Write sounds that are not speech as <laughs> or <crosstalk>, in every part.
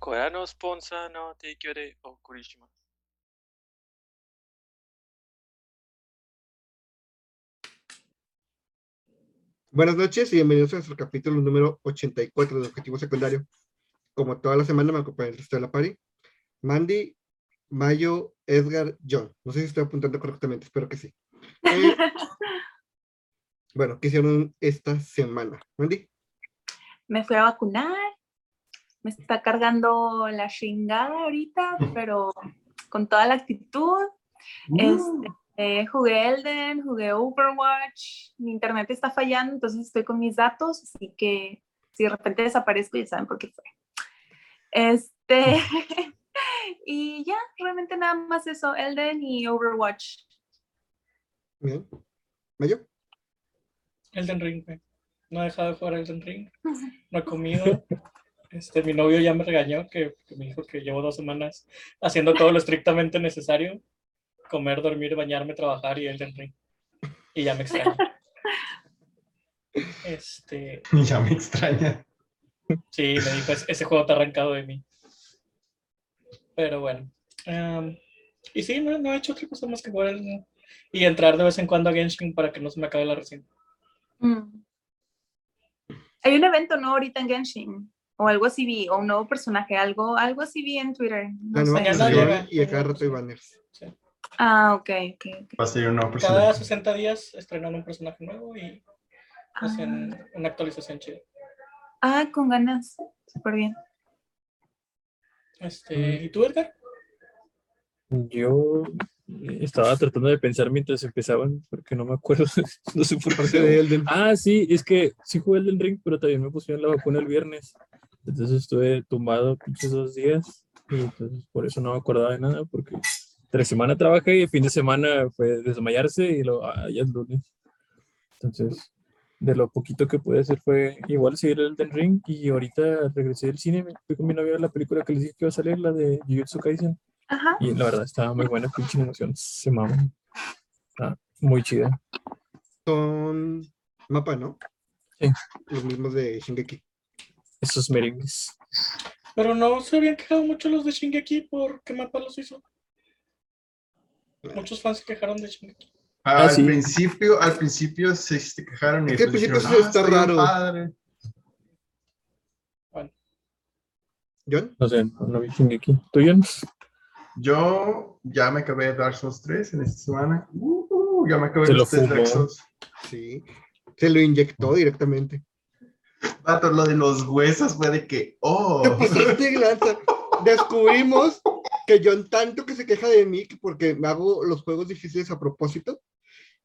Corea no te quiere eh, o Kurishima. Buenas noches y bienvenidos a nuestro capítulo número 84 de Objetivo Secundario. Como toda la semana me acompaña el resto de la pari. Mandy, Mayo, Edgar, John. No sé si estoy apuntando correctamente, espero que sí. Eh, <laughs> bueno, ¿qué hicieron esta semana? Mandy. Me fui a vacunar, me está cargando la chingada ahorita, pero con toda la actitud. Este, eh, jugué Elden, jugué Overwatch, mi internet está fallando, entonces estoy con mis datos, así que si de repente desaparezco ya saben por qué fue. Este, <laughs> y ya, realmente nada más eso, Elden y Overwatch. Bien. Mayo. Elden Ring. No he dejado de jugar Elden Ring. <laughs> No he comido. Este, mi novio ya me regañó que, que me dijo que llevo dos semanas haciendo todo lo estrictamente necesario. Comer, dormir, bañarme, trabajar y Elden Ring. Y ya me extraña. <laughs> Este, Ya me extraña. sí, me dijo, "Es- ese juego está arrancado de mí. Pero bueno. y sí, no, no he hecho otra cosa más que jugar Ring. Y entrar de vez en cuando a Genshin para que no se me acabe la reseña. Mm. Hay un evento, ¿no? Ahorita en Genshin. O algo así vi, o un nuevo personaje, algo, algo así vi en Twitter. No La nueva sé. función llega. y a cada rato hay banners. Ah, ok, ok, ok. Va a ser un nuevo Cada personaje. 60 días estrenan un personaje nuevo y hacen Ah, una actualización chida. ah, con ganas. Súper bien. Este, ¿Y tú, Edgar? Yo estaba tratando de pensar mientras empezaban, porque no me acuerdo, <laughs> no sé por Parte de qué. Elden. Ah, sí, es que sí jugué el del ring, pero también me pusieron la vacuna el viernes. Entonces estuve tumbado pinches dos días y entonces por eso no me acordaba de nada, porque tres semanas trabajé y el fin de semana fue desmayarse y lo, ah, ya es lunes. Entonces, de lo poquito que pude hacer fue igual seguir el del ring y ahorita regresé del cine, me fui con mi novia a ver la película que les dije que iba a salir, la de Jujutsu Kaisen. Ajá. Y la verdad estaba muy buena, pinche emoción, se maman. Está muy chida. Son mapa, ¿no? Sí. Los mismos de Shingeki. Esos merengues. Pero no se habían quejado mucho los de Shingeki por qué mapa los hizo. Muchos fans se quejaron de Shingeki. Al Ah, sí. principio, al principio se, se quejaron y Es que al después principio dijeron, "Ah, está raro". padre". ¿John? No sé, no, vi Shingeki. ¿Tú, John? Yo ya me acabé Dark Souls 3 en esta semana. Uh, ya me acabé tres Dark. Souls. Sí. Se lo inyectó directamente. Vato, lo de los huesos fue de que, oh, Te pasaste de lanza. Descubrimos que John tanto que se queja de mí que porque me hago los juegos difíciles a propósito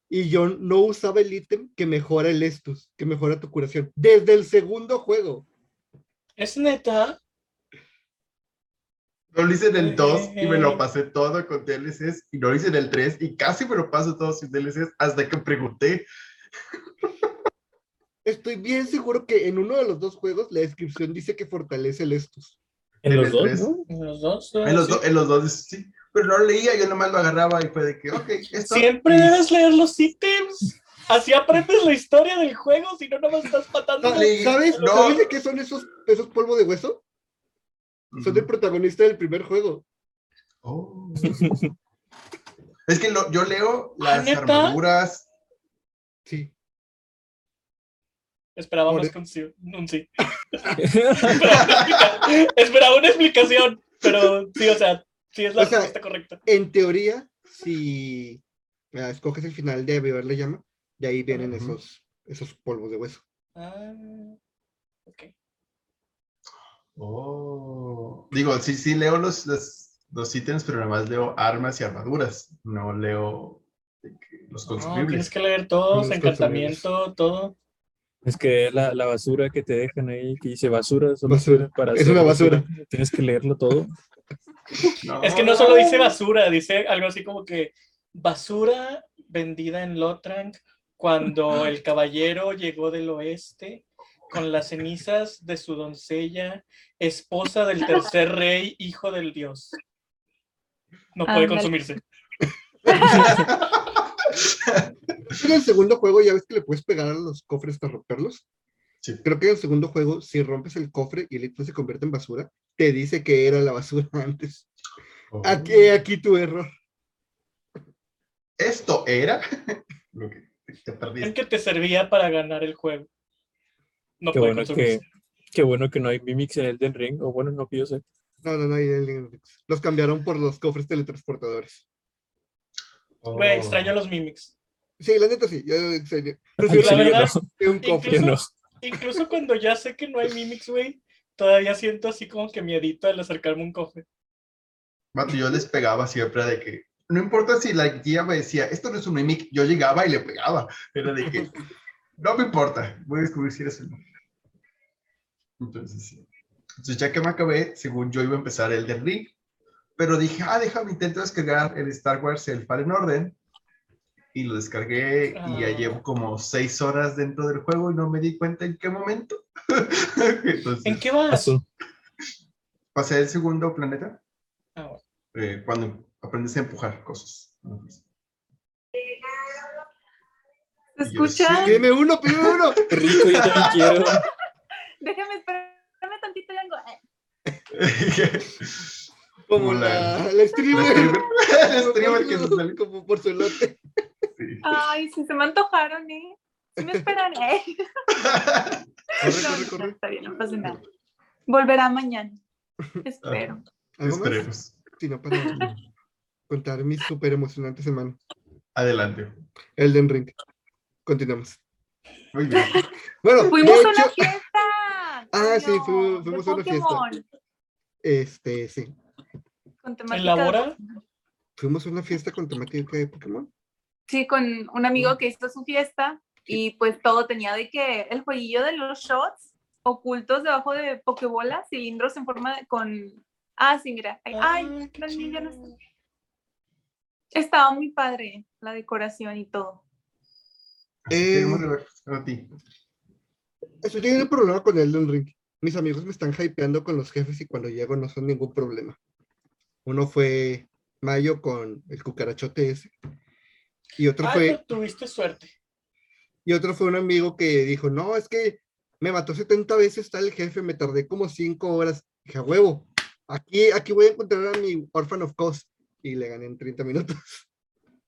y John no usaba el ítem que mejora el estus, que mejora tu curación. Desde el segundo juego. ¿Es neta? no lo hice en el 2 y me Eh. lo pasé todo con DLCs y no lo hice en el 3 y casi me lo paso todo sin DLCs hasta que pregunté. Estoy bien seguro que en uno de los dos juegos la descripción dice que fortalece el estus. En En los dos. En los dos. En los, sí. do- en los dos, sí. Pero no leía, yo nomás lo agarraba y fue de que, ok, esto. Siempre y- debes leer los ítems. Así aprendes la historia del juego, si no, no me estás le- ¿Sabes? no. ¿Sabes de qué son esos, esos polvo de hueso? Son del protagonista del primer juego. Oh. <laughs> es que lo- yo leo ¿Ah, las armaduras. Sí. Esperaba Por- más que un sí. un sí. <laughs> Esperaba una explicación, pero sí, o sea, sí es la O sea, respuesta correcta. En teoría, si escoges el final de Beber le llama, de ahí vienen esos, esos polvos de hueso. Ah, ok. Oh. Digo, sí, sí leo los, los, los ítems, pero nada más leo armas y armaduras. No leo los No, tienes consumibles. que leer todo, Los encantamiento, todo. Es que la, la basura que te dejan ahí, que dice basura, solo Basura. para Es una basura. Tienes que leerlo todo. <laughs> Es que no solo dice basura, dice algo así como que basura vendida en Lotrang cuando <laughs> el caballero llegó del oeste con las cenizas de su doncella, esposa del tercer rey, hijo del dios. No puede Ándale. consumirse. <laughs> En el segundo juego ya ves que le puedes pegar a los cofres para romperlos. Sí. Creo que en el segundo juego, si rompes el cofre y el ítem se convierte en basura, te dice que era la basura <laughs> antes. Oh. Aquí, aquí tu error. Esto era <laughs> lo que te perdiste. que te servía para ganar el juego. No Qué bueno que, qué bueno que no hay mimics en Elden Ring, o bueno, no que yo sé. No, no, no, y el- los cambiaron por los cofres teletransportadores. Güey, Oh. extraño los mimics. Sí, la neta sí, yo serio. Al Prefiero la verdad, no, <laughs> un que no. Incluso cuando ya sé que no hay mimics, güey, todavía siento así como que miedito al acercarme a un cofre. Vato, yo les pegaba siempre de que, no importa si la guía me decía, esto no es un mimic, yo llegaba y le pegaba. Era de que, <laughs> no me importa, voy a descubrir si eres el. Entonces, sí. Entonces, ya que me acabé, según yo iba a empezar el del Ring, pero dije, ah, déjame intento descargar el Star Wars, el Fallen Order, y lo descargué y ya Ah. llevo como seis horas dentro del juego y no me di cuenta en qué momento. <laughs> Entonces, ¿En qué vas? Pasé el segundo planeta Ah, bueno. eh, cuando aprendes a empujar cosas. ¿Se Y yo, escucha? sí. Pídeme uno, pídeme uno. <laughs> Rico, yo también quiero. <laughs> Déjame esperarme tantito y vengo. Como la, la- la <laughs> streamer. el <laughs> <laughs> streamer que se sale. Como por su elote. Sí. Ay, sí, se me antojaron, ¿eh? Sí me esperan, ¿eh? Corre, No, corre, no, corre. está bien, no pasa nada. Volverá mañana. Espero. ¿Algo más? Esperemos. Si no, para contar mi súper emocionante semana. Adelante. Elden Ring. Continuamos. Muy bien. Bueno, Fuimos a una fiesta. Ah, sí, fuimos a una fiesta. Este, sí. Con temática ¿En de? Fuimos a una fiesta con temática de Pokémon. Sí, con un amigo que hizo su fiesta y pues todo tenía de que el jueguillo de los shots ocultos debajo de pokebolas, cilindros en forma de con... Ah, sí, mira. Ay, Ah, ay, niño ya no está. Estaba muy padre la decoración y todo. Eh, a ti. Estoy teniendo un problema con Elden Ring. Mis amigos me están hypeando con los jefes y cuando llego no son ningún problema. Uno fue Mayo con el cucarachote ese. Y otro Ah, fue, no, tuviste suerte. y otro fue un amigo que dijo, no, es que me mató 70 veces tal el jefe, me tardé como 5 horas. Dije, "A huevo, aquí, aquí voy a encontrar a mi Orphan of Cost. Y le gané en 30 minutos.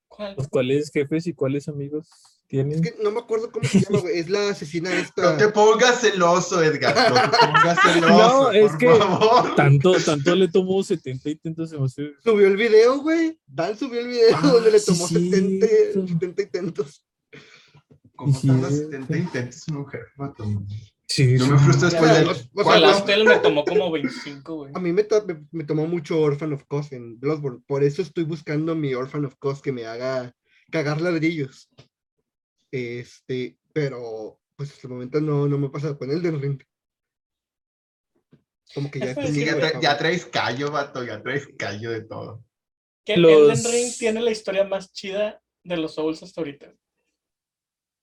¿Cuál? Pues, ¿Cuáles jefes y cuáles amigos tienen? Es que no me acuerdo cómo se llama, güey. Es la asesina No esta. te pongas celoso, Edgar. No te pongas <laughs> celoso. No, es por que- favor. Tanto, tanto le tomó 70 intentos. Subió el video, güey. Dan subió el video Ah, donde le sí, tomó 70, cierto. 70 intentos. ¿Cómo Sí, tardas sí. 70 intentos en un jefe? vato? Sí, Yo sí. me frustro después de o sea. Astel me tomó como 25, güey. A mí me, to- me, me tomó mucho Orphan of Cost en Bloodborne. Por eso estoy buscando mi Orphan of Cost que me haga cagar ladrillos. Este, pero pues hasta el momento no, no me ha pasado con Elden Ring. Como que ya, Eso estoy es Sí, ya, tra- ya traes callo, vato. Ya traes callo de todo. Que Los- Elden Ring tiene la historia más chida de los Souls hasta ahorita.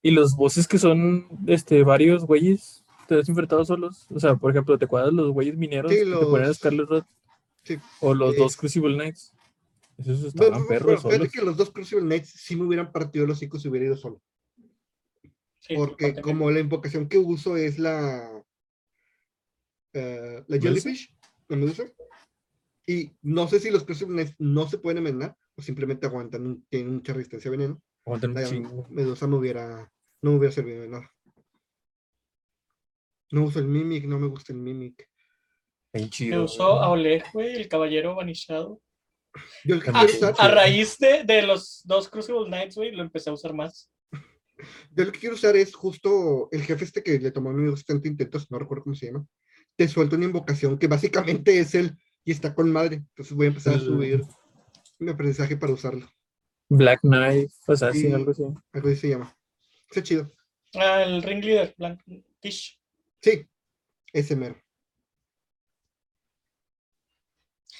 Y los bosses que son este, varios güeyes, te has enfrentado solos. O sea, por ejemplo, ¿te acuerdas los güeyes mineros Sí, que te ponían a Scarlet Road? sí. O los Es- dos Crucible Knights. Esos estaban bueno, perros pero solos. que los dos Crucible Knights sí me hubieran partido los hocico si hubiera ido solo. Sí, Porque como la invocación que uso es la. eh, la. Jellyfish, la medusa. Y no sé si los Crucible Knights no se pueden envenenar o simplemente aguantan, tienen mucha resistencia a veneno. Aguantan La chingo. medusa me hubiera, no me hubiera servido de nada. No uso el Mimic, no me gusta el Mimic. Me usó a Oleg, güey, el caballero vanishado. Yo A raíz de, de los dos Crucible Knights, güey, lo empecé a usar más. Yo lo que quiero usar es justo el jefe este que le tomó a mí 70 intentos, no recuerdo cómo se llama. Te suelta una invocación que básicamente es él y está con madre. Entonces voy a empezar a subir mi aprendizaje para usarlo. Black Knight, Assassin, Sí. algo así. Algo así se llama. Está chido. Ah, el ring leader, Blank Tish. Sí, ese mero.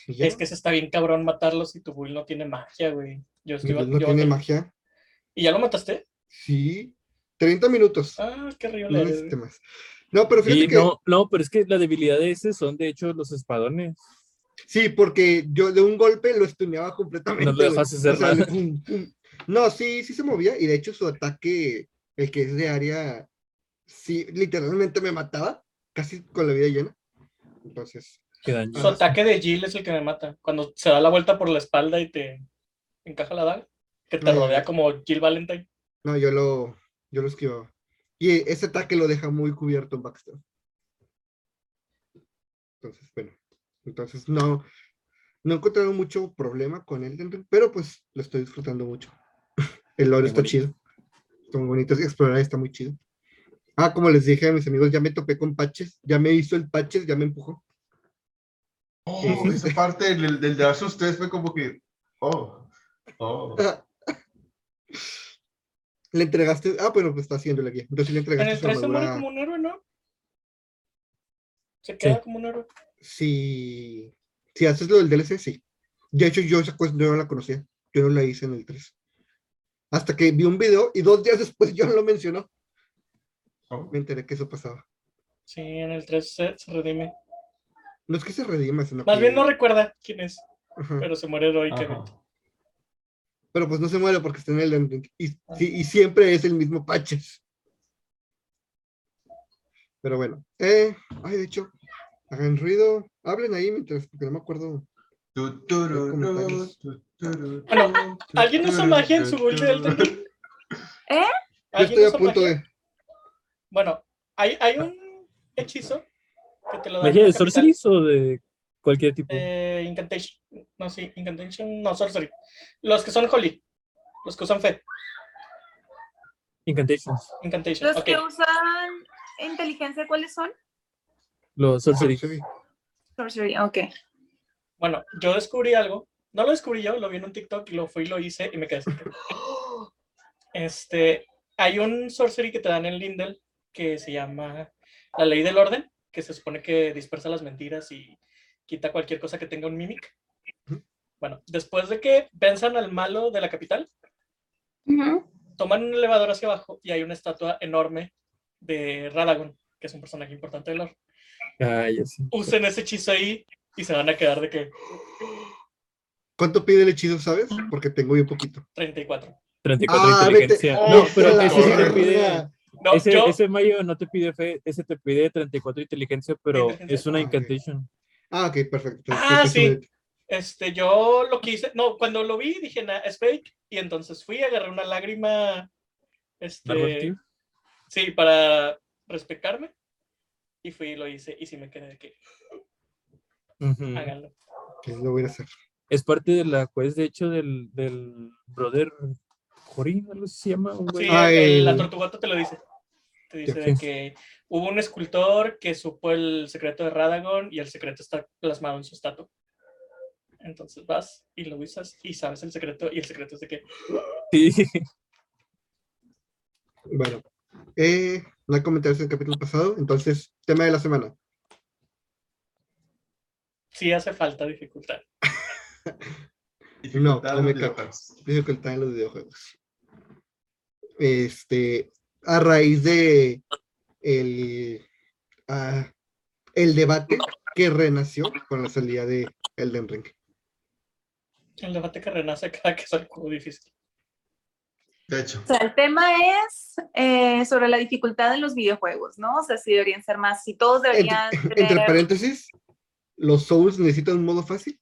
Es que ese está bien cabrón matarlos y tu build no tiene magia, güey. Yo estoy no yo- tiene magia. ¿Y ya lo mataste? Sí, 30 minutos. Ah, qué río no necesito más. No, pero fíjate Y que no, no, pero es que la debilidad de ese son de hecho los espadones. sí, porque yo de un golpe lo estuneaba completamente. No lo güey. dejas hacer O sea, nada. pum, pum. No, sí, sí se movía y de hecho su ataque, el que es de área sí, literalmente me mataba, casi con la vida llena. Entonces, Qué daño. Su ataque de Jill es el que me mata. Cuando se da la vuelta por la espalda y te encaja la daga. Que te No. rodea como Jill Valentine. No, yo lo, yo lo esquivaba. Y ese ataque lo deja muy cubierto en backstab. Entonces, bueno, entonces no, no he encontrado mucho problema con él, pero pues lo estoy disfrutando mucho. <laughs> El lore Muy está bonito. chido. Está muy bonito, explorar está muy chido. Ah, como les dije a mis amigos, ya me topé con patches, ya me hizo el patches, ya me empujó. Oh, Sí. esa parte del, del Souls 3 fue como que. Oh. Oh. <laughs> Le entregaste, ah, bueno, pues está haciendo la guía. Entonces le En entregaste el su 3 se muere como un héroe, ¿no? Se queda como un héroe. Si, si haces lo del DLC, sí. De hecho, yo esa cosa no la conocía. Yo no la hice en el 3. Hasta que vi un video y dos días después yo lo mencionó. Oh. Me enteré que eso pasaba. Sí, en el 3 se, se redime. No es que se redima, sino Más que- bien no recuerda quién es, Ajá. pero se muere heroicamente. Ajá. Pero pues no se muere porque está en el. Y, sí, y siempre es el mismo patches. Pero bueno. Eh, ay, de hecho, hagan ruido. Hablen ahí mientras, porque no me acuerdo. Bueno, ¿Alguien usa magia en su build de Elden turu. Ring? ¿Eh? Yo ¿Alguien estoy a punto magia? de. Bueno, hay, hay un hechizo que te lo da ¿Magia de sorceries o de cualquier tipo? Eh, incantation. No, sí, incantation, no, sorcery. Los que son holy. Los que usan fe. Incantations. Incantation. Los que usan inteligencia, ¿cuáles son? Los sorceries. Sí. Sorcery, ok. Bueno, yo descubrí algo. No lo descubrí yo, lo vi en un TikTok, lo fui y lo hice y me quedé así. <gasps> Este, hay un sorcery que te dan en Lindel que se llama la ley del orden, que se supone que dispersa las mentiras y quita cualquier cosa que tenga un mimic. Bueno, después de que venzan al malo de la capital, Ujú. toman un elevador hacia abajo y hay una estatua enorme de Radagon, que es un personaje importante del lore. Ah, ya sé. Usen ese hechizo ahí y se van a quedar de que ¿Cuánto pide el hechizo, sabes? Porque tengo bien poquito. 34. 34 Ah, inteligencia. vete- no, pero ese sí te pide. No, ese, yo, ese Mayo no te pide fe, ese te pide 34 inteligencia, pero Inteligencia. es una Ah, incantation. Ah, ok, perfecto. Ah, Entonces, sí. me- este, yo lo quise, no, cuando lo vi dije, "Nah, es fake, y entonces fui, agarré una lágrima, este, sí, para respetarme, y fui y lo hice, y sí me quedé de que, Ujú. háganlo. ok, lo voy a hacer. Es parte de la quest, de hecho, del, del brother Jorin, algo se llama. Sí, el- la tortugota te lo dice. Te dice de que hubo un escultor que supo el secreto de Radagon y el secreto está plasmado en su estatua. Entonces vas y lo usas y sabes el secreto y el secreto es de que <laughs> Sí. Bueno, eh, no hay comentarios del capítulo pasado, entonces, tema de la semana. sí hace falta dificultad. Dificultad no me videojuegos. dificultad en los videojuegos. Este, a raíz de el, el debate que renació con la salida de Elden Ring. El debate que renace cada que es juego difícil. De hecho, O sea, el tema es eh, sobre la dificultad en los videojuegos, ¿no? O sea, si deberían ser más, si todos deberían Entre, entre tener... paréntesis, ¿los Souls necesitan un modo fácil?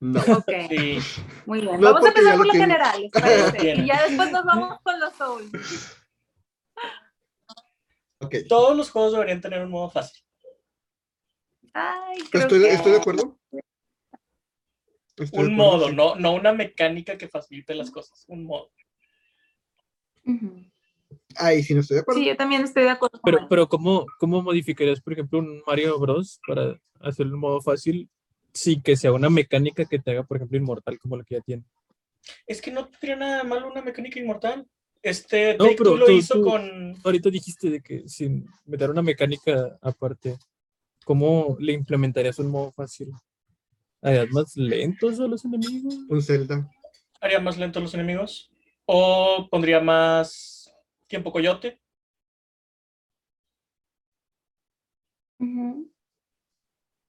No. Ok, Sí, muy bien. No, Vamos a empezar por lo tiene. general, ¿les parece? Y ya después nos vamos con los Souls. Todos los juegos deberían tener un modo fácil. Ay, creo Estoy, que... estoy de acuerdo. Estoy de Un acuerdo, modo, sí. no, no una mecánica que facilite las cosas. Un modo. Ujú. Ahí sí no estoy de acuerdo. Sí, yo también estoy de acuerdo con Pero, pero ¿cómo, ¿cómo modificarías, por ejemplo, un Mario Bros. para hacerlo en modo fácil sin que sea una mecánica que te haga, por ejemplo, inmortal como la que ya tiene? Es que no tendría nada malo una mecánica inmortal. Este No, Take pero Two lo tú- hizo tú- con. Ahorita dijiste de que sin meter una mecánica aparte, ¿cómo le implementarías un modo fácil? ¿Harías más lentos a los enemigos? Un Zelda. Haría más lento a los enemigos. O pondría más tiempo coyote.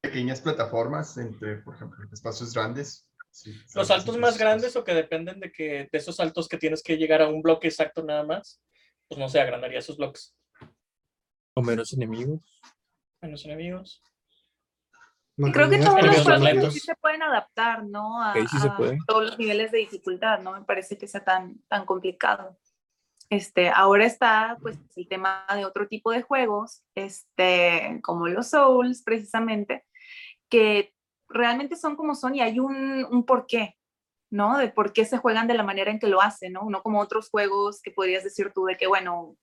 Pequeñas plataformas entre, por ejemplo, espacios grandes. Sí, Los saltos más grandes o que dependen de que de esos saltos que tienes que llegar a un bloque exacto nada más, pues no sé, agranaría esos bloques. O menos enemigos. Menos enemigos. Y creo que todos los juegos sí se pueden adaptar, ¿no? A, sí se a todos los niveles de dificultad, no me parece que sea tan, tan complicado. Este, ahora está pues el tema de otro tipo de juegos, este, como los Souls, precisamente, que realmente son como son y hay un, un porqué, ¿no? De por qué se juegan de la manera en que lo hacen, ¿no? No como otros juegos que podrías decir tú de que, bueno,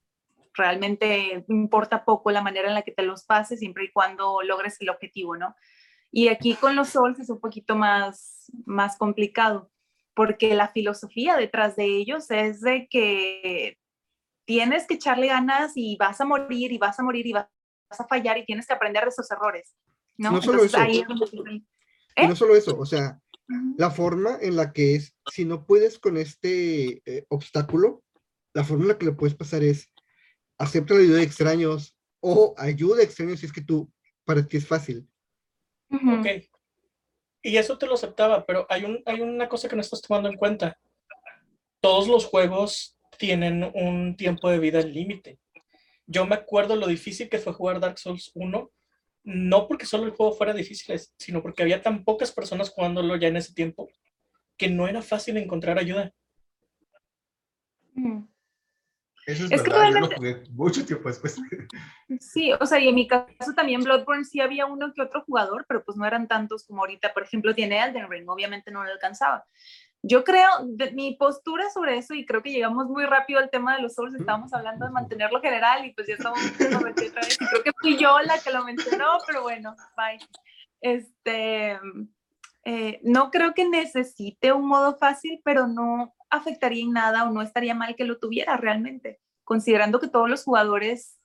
realmente importa poco la manera en la que te los pases siempre y cuando logres el objetivo, ¿no? Y aquí con los Souls es un poquito más, más complicado, porque la filosofía detrás de ellos es de que tienes que echarle ganas y vas a morir y vas a morir y vas a fallar y tienes que aprender de esos errores, ¿no? No solo eso. ahí Y ¿Eh? no solo eso, o sea, "Ujú, la forma en la que es, si no puedes con este eh, obstáculo, la forma en la que lo puedes pasar es acepta la ayuda de extraños o ayuda a extraños si es que tú, para ti es fácil. ujú". Ok. Y eso te lo aceptaba, pero hay, un, hay una cosa que no estás tomando en cuenta. Todos los juegos tienen un tiempo de vida límite. Yo me acuerdo lo difícil que fue jugar Dark Souls 1, no porque solo el juego fuera difícil, sino porque había tan pocas personas jugándolo ya en ese tiempo que no era fácil encontrar ayuda. Ujú. Eso es, Es que verdad, yo lo realmente- jugué mucho tiempo después. Sí, o sea, y en mi caso también Bloodborne sí había uno que otro jugador, pero pues no eran tantos como ahorita, por ejemplo, tiene Elden Ring, obviamente no lo alcanzaba. Yo creo, de, mi postura sobre eso, y creo que llegamos muy rápido al tema de los Souls, estábamos hablando de mantenerlo general y pues ya estamos lo metí otra vez, y creo que fui yo la que lo mencionó, pero bueno, bye. Este, eh, no creo que necesite un modo fácil, pero no afectaría en nada o no estaría mal que lo tuviera realmente, considerando que todos los jugadores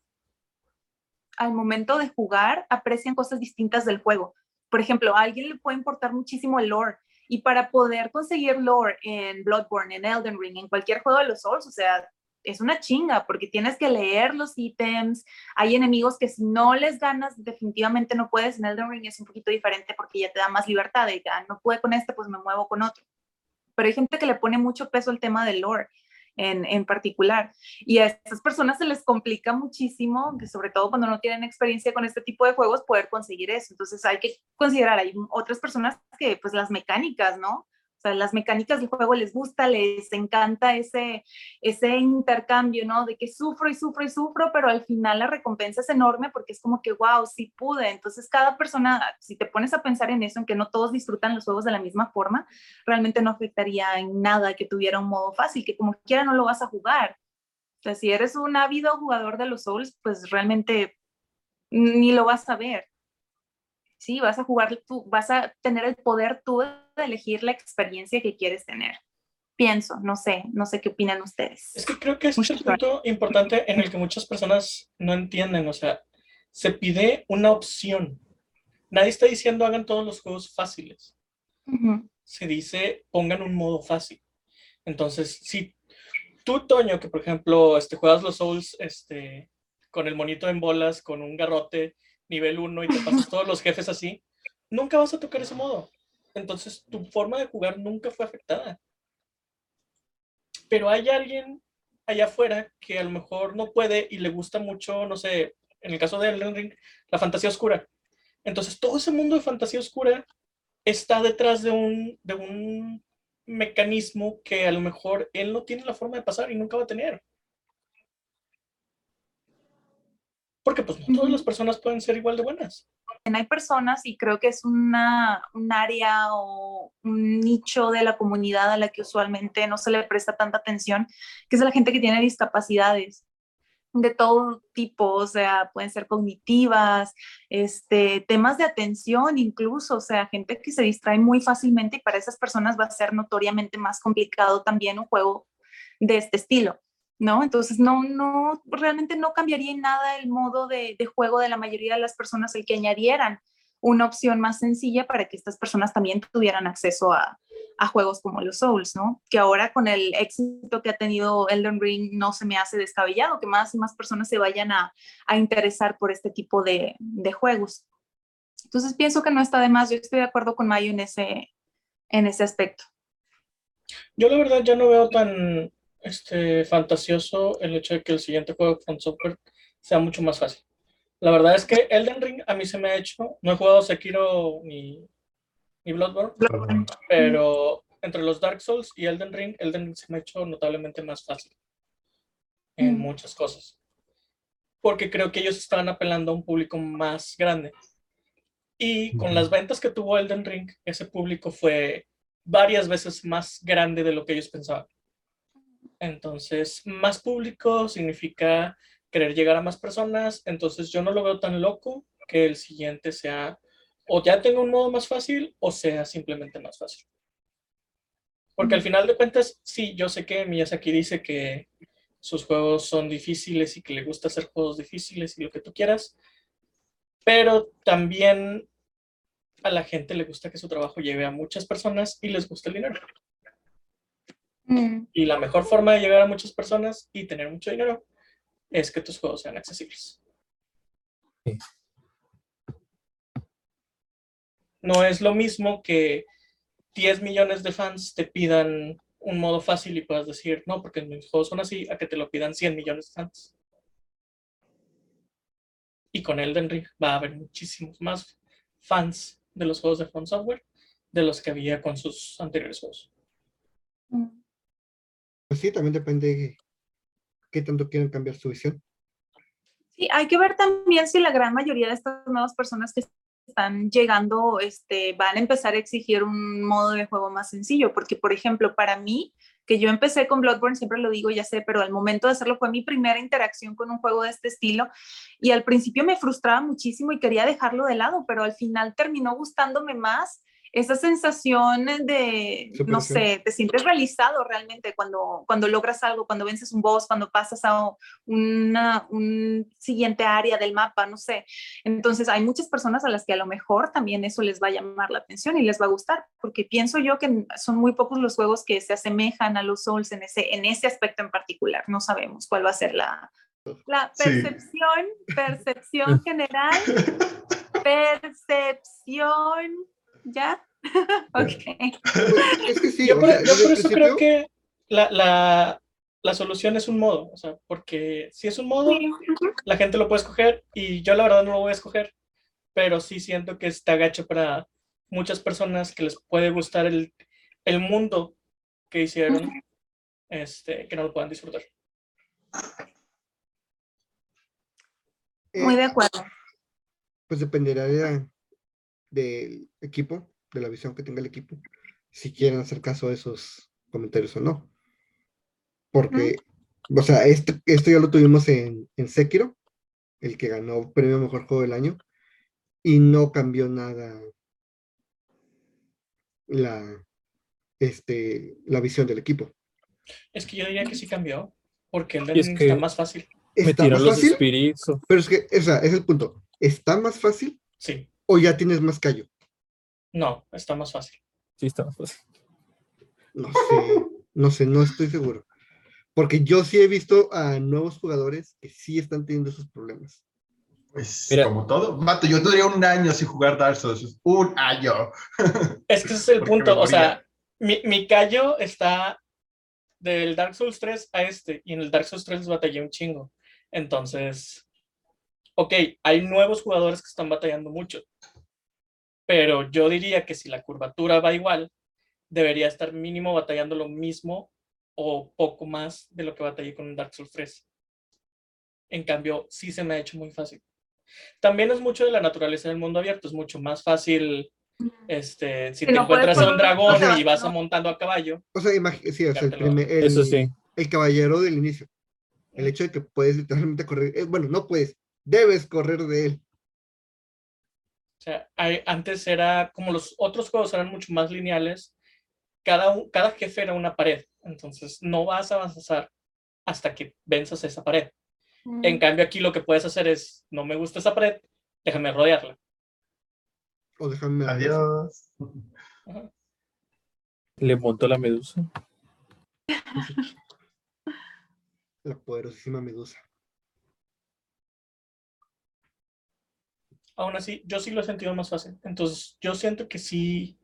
al momento de jugar aprecian cosas distintas del juego. Por ejemplo, a alguien le puede importar muchísimo el lore y para poder conseguir lore en Bloodborne, en Elden Ring, en cualquier juego de los Souls, o sea, es una chinga porque tienes que leer los ítems, hay enemigos que si no les ganas definitivamente no puedes, en Elden Ring es un poquito diferente porque ya te da más libertad de que ah, no pude con este, pues me muevo con otro. Pero hay gente que le pone mucho peso al tema del lore en, en particular. Y a estas personas se les complica muchísimo, que sobre todo cuando no tienen experiencia con este tipo de juegos, poder conseguir eso. Entonces hay que considerar, hay otras personas que pues las mecánicas, ¿no? Sea, las mecánicas del juego les gusta, les encanta ese, ese intercambio, ¿no? De que sufro y sufro y sufro, pero al final la recompensa es enorme porque es como que, wow, sí pude. Entonces, cada persona, si te pones a pensar en eso, en que no todos disfrutan los juegos de la misma forma, realmente no afectaría en nada que tuviera un modo fácil, que como quiera no lo vas a jugar. O sea, si eres un ávido jugador de los Souls, pues realmente ni lo vas a ver. Sí, vas a jugar tú, vas a tener el poder tú de elegir la experiencia que quieres tener. Pienso, no sé, no sé qué opinan ustedes. Es que creo que es el punto importante en el que muchas personas no entienden. O sea, se pide una opción. Nadie está diciendo hagan todos los juegos fáciles. Ujú. Se dice pongan un modo fácil. Entonces, si tú, Toño, que por ejemplo este, juegas los Souls este, con el monito en bolas, con un garrote nivel 1 y te pasas <laughs> todos los jefes así, nunca vas a tocar ese modo. Entonces, tu forma de jugar nunca fue afectada. Pero hay alguien allá afuera que a lo mejor no puede y le gusta mucho, no sé, en el caso de Elden Ring, la fantasía oscura. Entonces, todo ese mundo de fantasía oscura está detrás de un, de un mecanismo que a lo mejor él no tiene la forma de pasar y nunca va a tener. Porque pues no todas las personas pueden ser igual de buenas. Hay personas, y creo que es una, un área o un nicho de la comunidad a la que usualmente no se le presta tanta atención, que es la gente que tiene discapacidades de todo tipo, o sea, pueden ser cognitivas, este, temas de atención incluso, o sea, gente que se distrae muy fácilmente y para esas personas va a ser notoriamente más complicado también un juego de este estilo. ¿No? Entonces, no, no, realmente no cambiaría en nada el modo de, de, juego de la mayoría de las personas el que añadieran una opción más sencilla para que estas personas también tuvieran acceso a, a juegos como los Souls, ¿no? Que ahora con el éxito que ha tenido Elden Ring no se me hace descabellado que más y más personas se vayan a, a interesar por este tipo de, de, juegos. Entonces, pienso que no está de más, yo estoy de acuerdo con Mayo en ese, en ese aspecto. Yo la verdad ya no veo tan este, fantasioso el hecho de que el siguiente juego de Front Software sea mucho más fácil. La verdad es que Elden Ring a mí se me ha hecho, no he jugado Sekiro ni, ni Bloodborne, pero entre los Dark Souls y Elden Ring, Elden Ring se me ha hecho notablemente más fácil en Mm. muchas cosas. Porque creo que ellos estaban apelando a un público más grande. Y con las ventas que tuvo Elden Ring, ese público fue varias veces más grande de lo que ellos pensaban. Entonces, más público significa querer llegar a más personas. Entonces, yo no lo veo tan loco que el siguiente sea o ya tenga un modo más fácil o sea simplemente más fácil. Porque al final de cuentas, sí, yo sé que Miyazaki dice que sus juegos son difíciles y que le gusta hacer juegos difíciles y lo que tú quieras, pero también a la gente le gusta que su trabajo lleve a muchas personas y les gusta el dinero. Mm, Y la mejor forma de llegar a muchas personas y tener mucho dinero es que tus juegos sean accesibles. Sí. No es lo mismo que 10 millones de fans te pidan un modo fácil y puedas decir, no, porque mis juegos son así, a que te lo pidan 100 millones de fans. Y con Elden Ring va a haber muchísimos más fans de los juegos de From Software de los que había con sus anteriores juegos. mm. Pues sí, también depende de qué tanto quieren cambiar su visión. Sí, hay que ver también si la gran mayoría de estas nuevas personas que están llegando este, van a empezar a exigir un modo de juego más sencillo, porque por ejemplo, para mí, que yo empecé con Bloodborne, siempre lo digo, ya sé, pero al momento de hacerlo fue mi primera interacción con un juego de este estilo y al principio me frustraba muchísimo y quería dejarlo de lado, pero al final terminó gustándome más esa sensación de, no sé, te sientes realizado realmente cuando, cuando logras algo, cuando vences un boss, cuando pasas a una, un siguiente área del mapa, no sé. Entonces hay muchas personas a las que a lo mejor también eso les va a llamar la atención y les va a gustar, porque pienso yo que son muy pocos los juegos que se asemejan a los Souls en ese, en ese aspecto en particular. No sabemos cuál va a ser la, la Sí. percepción, percepción <laughs> general, percepción, <laughs> ¿ya? ok. <laughs> Es que sí, yo o por, sea, yo desde por el eso creo que la, la- la solución es un modo, o sea, porque si es un modo, la gente lo puede escoger y yo la verdad no lo voy a escoger, pero sí siento que está gacho para muchas personas que les puede gustar el, el mundo que hicieron, este, que no lo puedan disfrutar. Muy eh, de acuerdo. pues dependerá de del equipo, de la visión que tenga el equipo, si quieren hacer caso a esos comentarios o no. Porque, o sea, esto, esto ya lo tuvimos en, en Sekiro, el que ganó premio Mejor Juego del Año, y no cambió nada la, este, la visión del equipo. Es que yo diría que sí cambió, porque el es que- está más fácil. Me ¿Está tiró más los fácil? espíritus. Pero es que, o sea, ese es el punto. ¿Está más fácil Sí, o ya tienes más callo? no, está más fácil. Sí, está más fácil. No sé, no sé, no estoy seguro. Porque yo sí he visto a nuevos jugadores que sí están teniendo esos problemas. Pues Mira. como todo. Mato, yo tendría un año sin jugar Dark Souls. Un año. Es que ese es el punto, o sea, mi, mi callo está del Dark Souls 3 a este, y en el Dark Souls 3 batallé un chingo. Entonces, ok, hay nuevos jugadores que están batallando mucho, pero yo diría que si la curvatura va igual, debería estar mínimo batallando lo mismo o poco más de lo que batallé con Dark Souls 3. En cambio, sí se me ha hecho muy fácil. También es mucho de la naturaleza del mundo abierto, es mucho más fácil este, si te no encuentras a un dragón o sea, y vas no. montando a caballo, O sea, sí, o sea, el, primer- el- Eso sí. el caballero del inicio. El hecho de que puedes literalmente correr, eh, bueno, no puedes, debes correr de él. O sea, hay- antes era como los otros juegos eran mucho más lineales. Cada, un- cada jefe era una pared. Entonces no vas a avanzar hasta que venzas esa pared. En cambio, aquí lo que puedes hacer es: no me gusta esa pared, déjame rodearla. O déjame. Adiós. Ajá. Le montó la medusa. La poderosísima medusa. Aún así, yo sí lo he sentido más fácil. Entonces, yo siento que sí.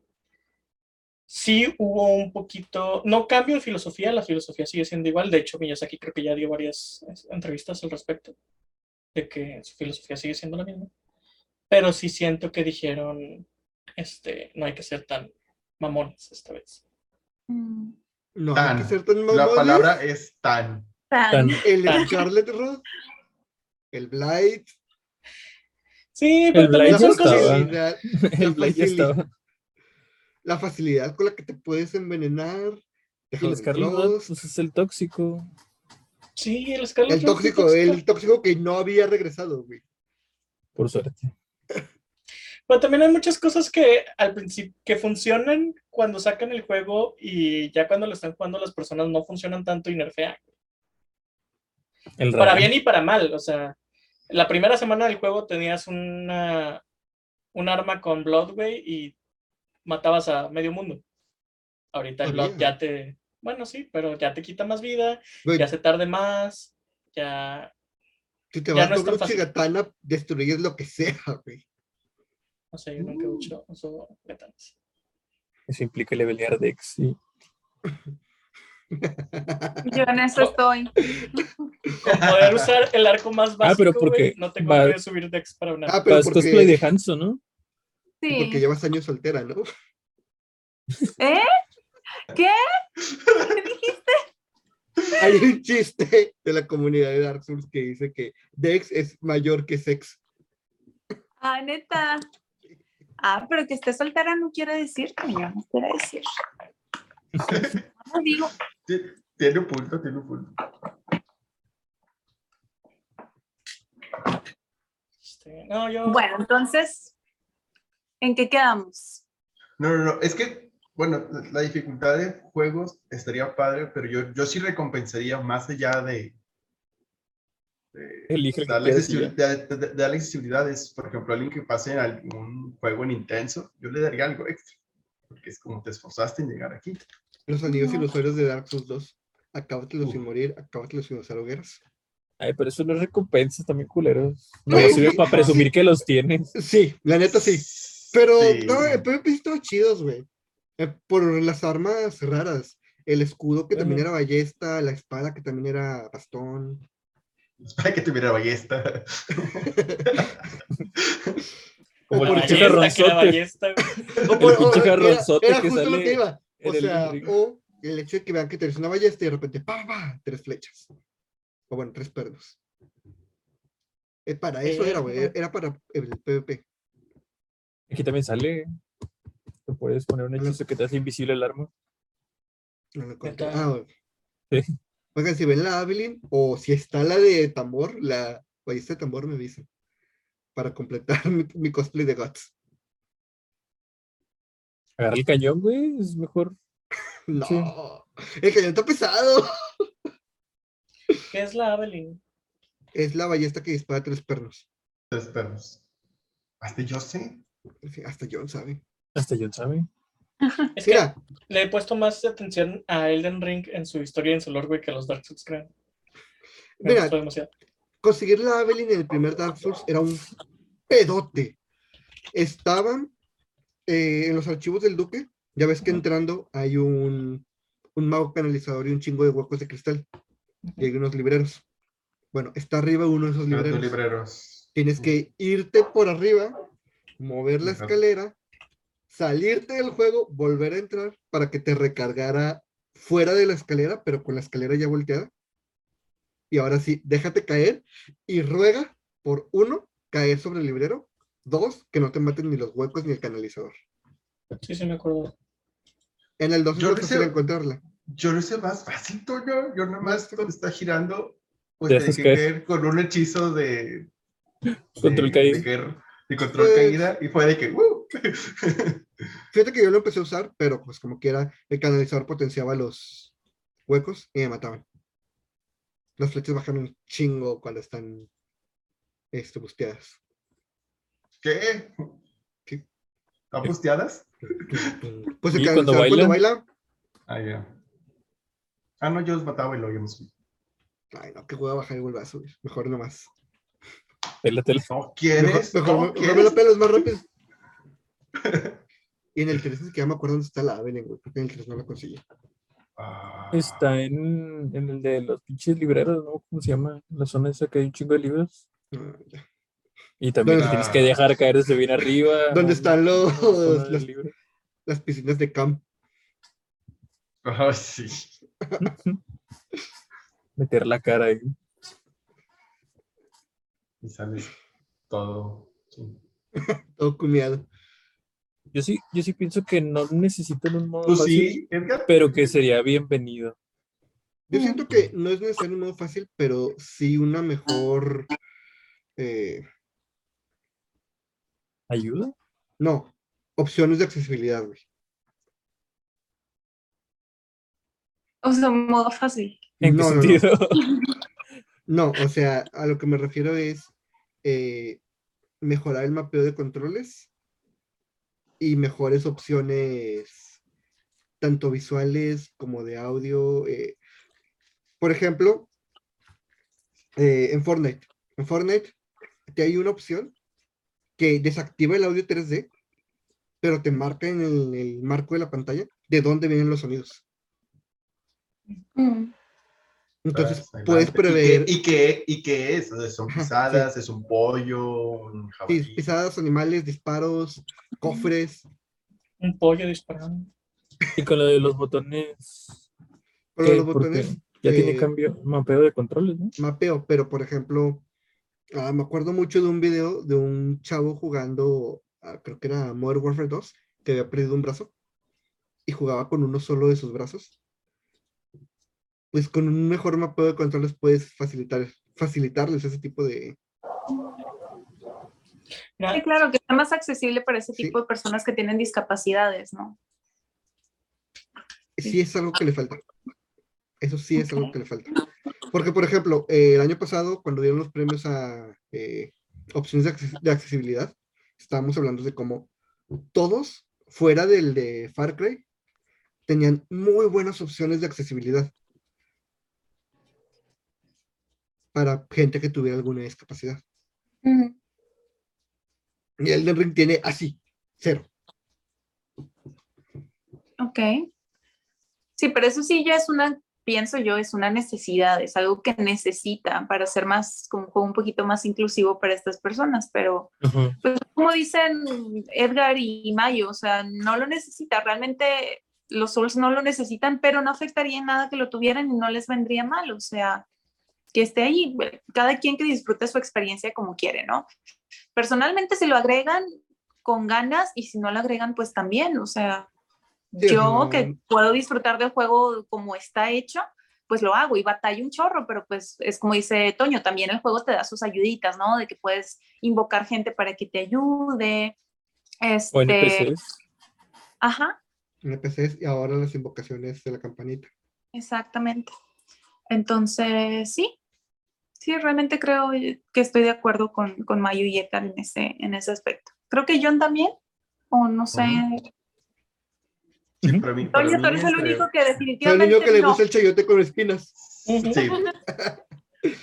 Sí hubo un poquito. No cambio de filosofía, la filosofía sigue siendo igual. De hecho, Miyazaki creo que ya dio varias entrevistas al respecto. de que su filosofía sigue siendo la misma. Pero sí siento que dijeron, este, no hay que ser tan mamones esta vez. Mm, No, hay que ser tan La mamones. palabra es tan. tan- El Tan. Scarlet Rod, el Blight, Sí, pero El también la son ya cosas... estaba. facilidad, El Blade ya facilidad. estaba. la facilidad con la que te puedes envenenar. El Scarlet pues es el tóxico. Sí, el Scarlet el tóxico, el tóxico que no había regresado, güey. Por suerte. Pero también hay muchas cosas que al principio que funcionan cuando sacan el juego y ya cuando lo están jugando las personas no funcionan tanto y nerfean. El Para bien y para mal. O sea, la primera semana del juego tenías una, un arma con Blood, güey, y matabas a medio mundo. Ahorita el Blood ya te. Bueno, sí, pero ya te quita más vida, Güey, ya se tarde más, ya. si te ya vas no es con fácil. chigatana, destruyes lo que sea, güey. No sé, yo nunca he Uh. uso, uso gatanas. Eso implica levelear Dex, sí. <laughs> Yo en eso estoy. Con poder usar el arco más básico, Ah, pero güey, porque no tengo que subir Dex para una. Ah, pero Vas porque, cosplay de Hanzo, ¿no? Sí. porque llevas años soltera, ¿no? ¿Eh? ¿Qué? ¿Qué dijiste? Hay un chiste de la comunidad de Dark Souls que dice que Dex es mayor que Sex. Ah, neta. Ah, pero que esté soltera no quiere decir, amiga, no quiere decir. <laughs> No digo. Ti- Tiene un punto, tiene un punto. Este, no, yo. Bueno, entonces, ¿en qué quedamos? No, no, no, es que, bueno, la- dificultad de juegos estaría padre, pero yo, yo sí recompensaría más allá de, de Elige accesibilidad, de- de- darle accesibilidad. Es, por ejemplo, alguien que pase en algún juego en intenso, yo le daría algo extra, porque es como te esforzaste en llegar aquí. Los anillos y No. los suelos de Dark Souls 2. Acábatelos sin Uf. morir, acábatelos sin usar hogueras. Ay, pero eso no es recompensas también, culeros. No Güey, sirve sí, para presumir sí. que los tienes. <laughs> Sí, la neta sí. Pero Sí. no, en PvP estaban chidos, güey. Eh, por las armas raras. El escudo que también era ballesta, la espada que también era bastón. Para que tuviera ballesta. Como el por pinche jarronzote. ballesta, güey. O por- pinche jarronzote era que justo lo sale que iba. O en el sea, ring. o el hecho de que vean que tienes una ballesta y de repente, pa, pa, tres flechas. O bueno, tres perros. Eh, para eso era, güey. Eh, Era para el PvP. Aquí también sale. Te puedes poner un hechizo que te hace invisible el arma. No. Neta. Ah. Sí. Oigan, si ven la Avelin o si está la de tambor, la ballesta de tambor me avisa. Para completar <laughs> mi, mi cosplay de Guts. Agarra el cañón, güey. Es mejor. <laughs> No, Sí. el cañón está pesado. ¿Qué es la Avelin? Es la ballesta que dispara tres perros. Tres perros. Hasta yo sé. Sí, Hasta John sabe. Hasta John sabe. <laughs> Es que Mira, le he puesto más atención a Elden Ring en su historia y en su lore, güey, que a los Dark Souls, creo. Me Mira. gustó demasiado. conseguir la Avelin en el primer Dark Souls era un pedote. Estaban eh, en los archivos del Duque. Ya ves que entrando hay un, un mago canalizador y un chingo de huecos de cristal. Y hay unos libreros. Bueno, está arriba uno de esos libreros. libreros. Tienes que irte por arriba, mover la escalera, salirte del juego, volver a entrar para que te recargara fuera de la escalera, pero con la escalera ya volteada. Y ahora sí, déjate caer y ruega por uno, caer sobre el librero, dos, que no te maten ni los huecos ni el canalizador. Sí, sí, me acuerdo. En el 2 Yo es lo fácil sé. encontrarla. Yo lo hice más fácil, Toño. Yo nada más cuando está girando, pues tenía que caer. con un hechizo de. Control de- caída. De, de control Pues- caída. Y fue de que. ¡uh! <laughs> Fíjate que yo lo empecé a usar, pero pues como quiera, el canalizador potenciaba los huecos y me mataban. Las flechas bajan un chingo cuando están este, busteadas. ¿Qué? ¿Qué? ¿Están busteadas? Pues ¿Y cuando cuando baila? Ah, ya. Ah, no, yo los mataba y lo oíamos. ay no, que juega a bajar el brazo, güey. mejor nomás. Pélatela. ¿No Mejor, quieres? mejor, ¿No me- mejor me quieres? la pelas más rápido. <laughs> y en el 3 es que ya me acuerdo dónde está la Avelin, güey, porque en el 3 no la conseguí. Ah, Está en, en el de los pinches libreros, ¿no? ¿Cómo se llama? La zona esa que hay un chingo de libros. Ah, ya. Y también ¿Dónde- te tienes que dejar caer desde bien arriba. <laughs> ¿Dónde están los- libre. Las piscinas de camp. Ah, sí. <laughs> Meter la cara ahí. Y sales todo. sí. <laughs> Todo cumiado. Yo sí, yo sí pienso que no necesitan un modo ¿Tú fácil, sí, Edgar? pero que sería bienvenido. Yo siento que no es necesario un modo fácil, pero sí una mejor. eh, ¿Ayuda? no, opciones de accesibilidad, güey. O sea, modo fácil. ¿En No, qué no, no. sentido? <laughs> No, o sea, a lo que me refiero es eh, mejorar el mapeo de controles y mejores opciones, tanto visuales como de audio. eh. Por ejemplo, eh, en Fortnite, en Fortnite te hay una opción que desactiva el audio 3D, pero te marca en el, el marco de la pantalla de dónde vienen los sonidos. Mm. Entonces Pues, ahí puedes prever. ¿Y qué, y qué es? ¿Son sí. pisadas? ¿Es un pollo? ¿Un Sí, pisadas, animales, disparos, cofres. Un pollo disparando. Y con lo de los botones. Con lo de los botones, Ya tiene eh, cambio, mapeo de controles, ¿no? mapeo, pero por ejemplo, ah, me acuerdo mucho de un video de un chavo jugando, ah, creo que era Modern Warfare 2, que había perdido un brazo y jugaba con uno solo de sus brazos. Pues con un mejor mapeo de controles puedes facilitar, facilitarles ese tipo de... Sí, claro, que está más accesible para ese Sí. tipo de personas que tienen discapacidades, ¿no? Sí es algo que le falta. Eso sí es algo que le falta. Porque, por ejemplo, eh, el año pasado, cuando dieron los premios a eh, opciones de, acces- de accesibilidad, estábamos hablando de cómo todos, fuera del de Far Cry, tenían muy buenas opciones de accesibilidad para gente que tuviera alguna discapacidad. Y Elden Ring tiene así, cero. Ok. Sí, pero eso sí ya es una, pienso yo, es una necesidad, es algo que necesita para ser más, como un juego un poquito más inclusivo para estas personas, pero Ajá. pues como dicen Edgar y Mayo, o sea, no lo necesita, realmente los Souls no lo necesitan, pero no afectaría en nada que lo tuvieran y no les vendría mal, o sea, que esté ahí, cada quien que disfrute su experiencia como quiere, ¿no? Personalmente si lo agregan con ganas y si no lo agregan pues también, o sea, Yo no. que puedo disfrutar del juego como está hecho, pues lo hago y batallo un chorro, pero pues es como dice Toño, también el juego te da sus ayuditas, ¿no? De que puedes invocar gente para que te ayude. Este, O NPCs. Ajá, NPCs y ahora las invocaciones de la campanita. exactamente. Entonces, sí, sí, realmente creo que estoy de acuerdo con, con Mayu y en ese, en ese aspecto. Creo que John también, o no sé. Sí, para mí, para Toño, tú eres el este, único que Soy el definitivamente niño que le no. gusta el chayote con espinas. Sí. <laughs>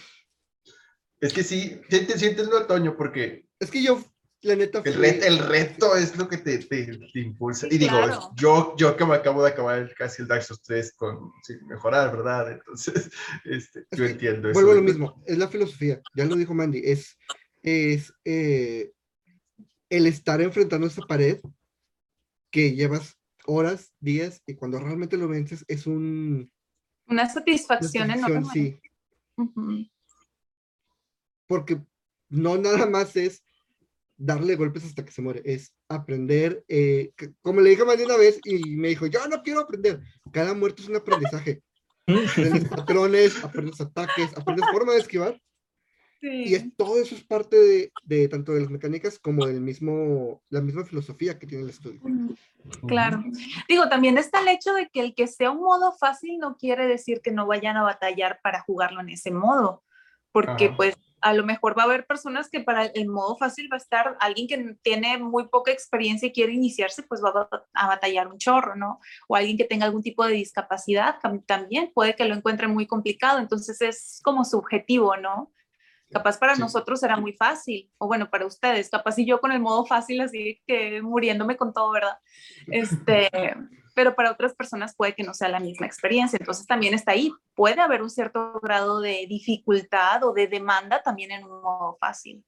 es que sí, sientes, sientes lo otoño porque Es que yo, la neta, el, ret- el reto es lo que te, te- te impulsa. Sí, y digo, claro. yo, yo que me acabo de acabar casi el Dark Souls 3 con sin mejorar, ¿verdad? Entonces, <laughs> este, Es yo que entiendo eso. Vuelvo a lo mismo, es la filosofía, ya lo dijo Mandy, es, es eh, el estar enfrentando esa pared que llevas horas, días, y cuando realmente lo vences es un... Una una satisfacción satisfacción, enorme. sí, porque no nada más es darle golpes hasta que se muere, es aprender, eh, que- como le dije a Mandy una vez y me dijo, yo no quiero aprender, cada muerte es un aprendizaje, <laughs> aprendes patrones, aprendes ataques, aprendes forma de esquivar, Y es, todo eso es parte de, de tanto de las mecánicas como del mismo, la misma filosofía que tiene el estudio. Claro. Digo, también está el hecho de que el que sea un modo fácil no quiere decir que no vayan a batallar para jugarlo en ese modo, porque Ajá. pues a lo mejor va a haber personas que para el modo fácil va a estar alguien que tiene muy poca experiencia y quiere iniciarse, pues va a, batallar un chorro, ¿no? O alguien que tenga algún tipo de discapacidad tam- también puede que lo encuentre muy complicado, entonces es como subjetivo, ¿no? Capaz para Sí. nosotros será muy fácil, o bueno, para ustedes, capaz y yo con el modo fácil, así que muriéndome con todo, ¿verdad? Este, <laughs> pero para otras personas puede que no sea la misma experiencia. Entonces también está ahí. Puede haber un cierto grado de dificultad o de demanda también en un modo fácil.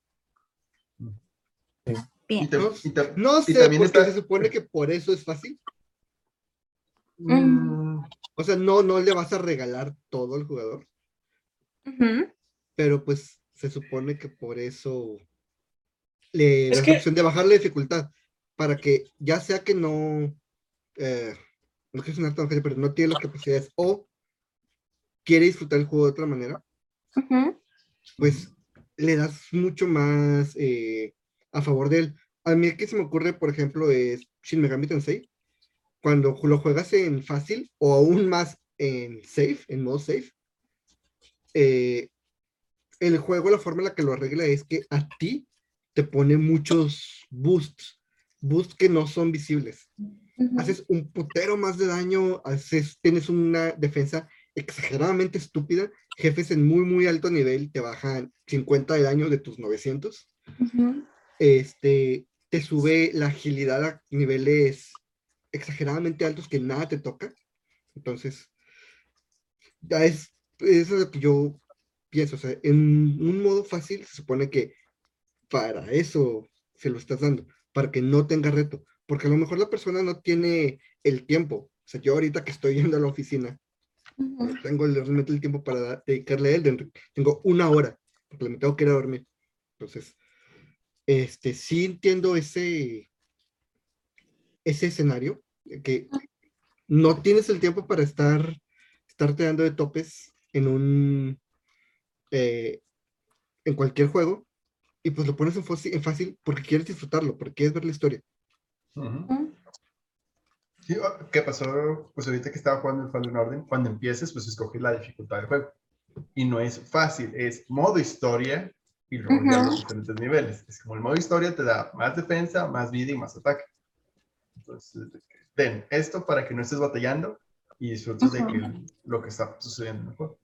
Y Bien. te- No, y te- No y sé, también porque está- se supone que por eso es fácil. Mm, O sea, no, no le vas a regalar todo al jugador, pero pues se supone que por eso le Es que- la opción de bajar la dificultad para que ya sea que no, eh, no quiero sonar tan ojete, pero no tiene las capacidades o quiere disfrutar el juego de otra manera, pues le das mucho más eh, a favor de él. A mí el que se me ocurre, por ejemplo, es Shin Megami Tensei. Cuando lo juegas en fácil o aún más en safe, en modo safe, eh, el juego, la forma en la que lo arregla es que a ti te pone muchos boosts, boosts que no son visibles. Ujú. Haces un putero más de daño, haces, tienes una defensa exageradamente estúpida, jefes en muy, muy alto nivel te bajan 50 de daño de tus 900 Ujú. este, te sube la agilidad a niveles exageradamente altos que nada te toca. Entonces, ya es, eso es lo que yo pienso. O sea, en un modo fácil se supone que para eso se lo estás dando, para que no tenga reto. Porque a lo mejor la persona no tiene el tiempo. O sea, yo ahorita que estoy yendo a la oficina, no tengo realmente el tiempo para dedicarle a Ring. Tengo una hora, porque me tengo que ir a dormir. Entonces, este, sí entiendo ese, ese escenario, que no tienes el tiempo para estar, estarte dando de topes en un, eh, en cualquier juego, y pues lo pones en, fácil- en fácil porque quieres disfrutarlo, porque quieres ver la historia. ujú. Ujú. Sí, ¿Qué pasó? Pues ahorita que estaba jugando el Fallen Order, cuando empieces, pues escoges la dificultad del juego. Y no es fácil, es modo historia y luego ya Ujú. los diferentes niveles. Es como el modo historia te da más defensa, más vida y más ataque. Entonces, ten esto para que no estés batallando y disfrutes de que, lo que está sucediendo en el juego.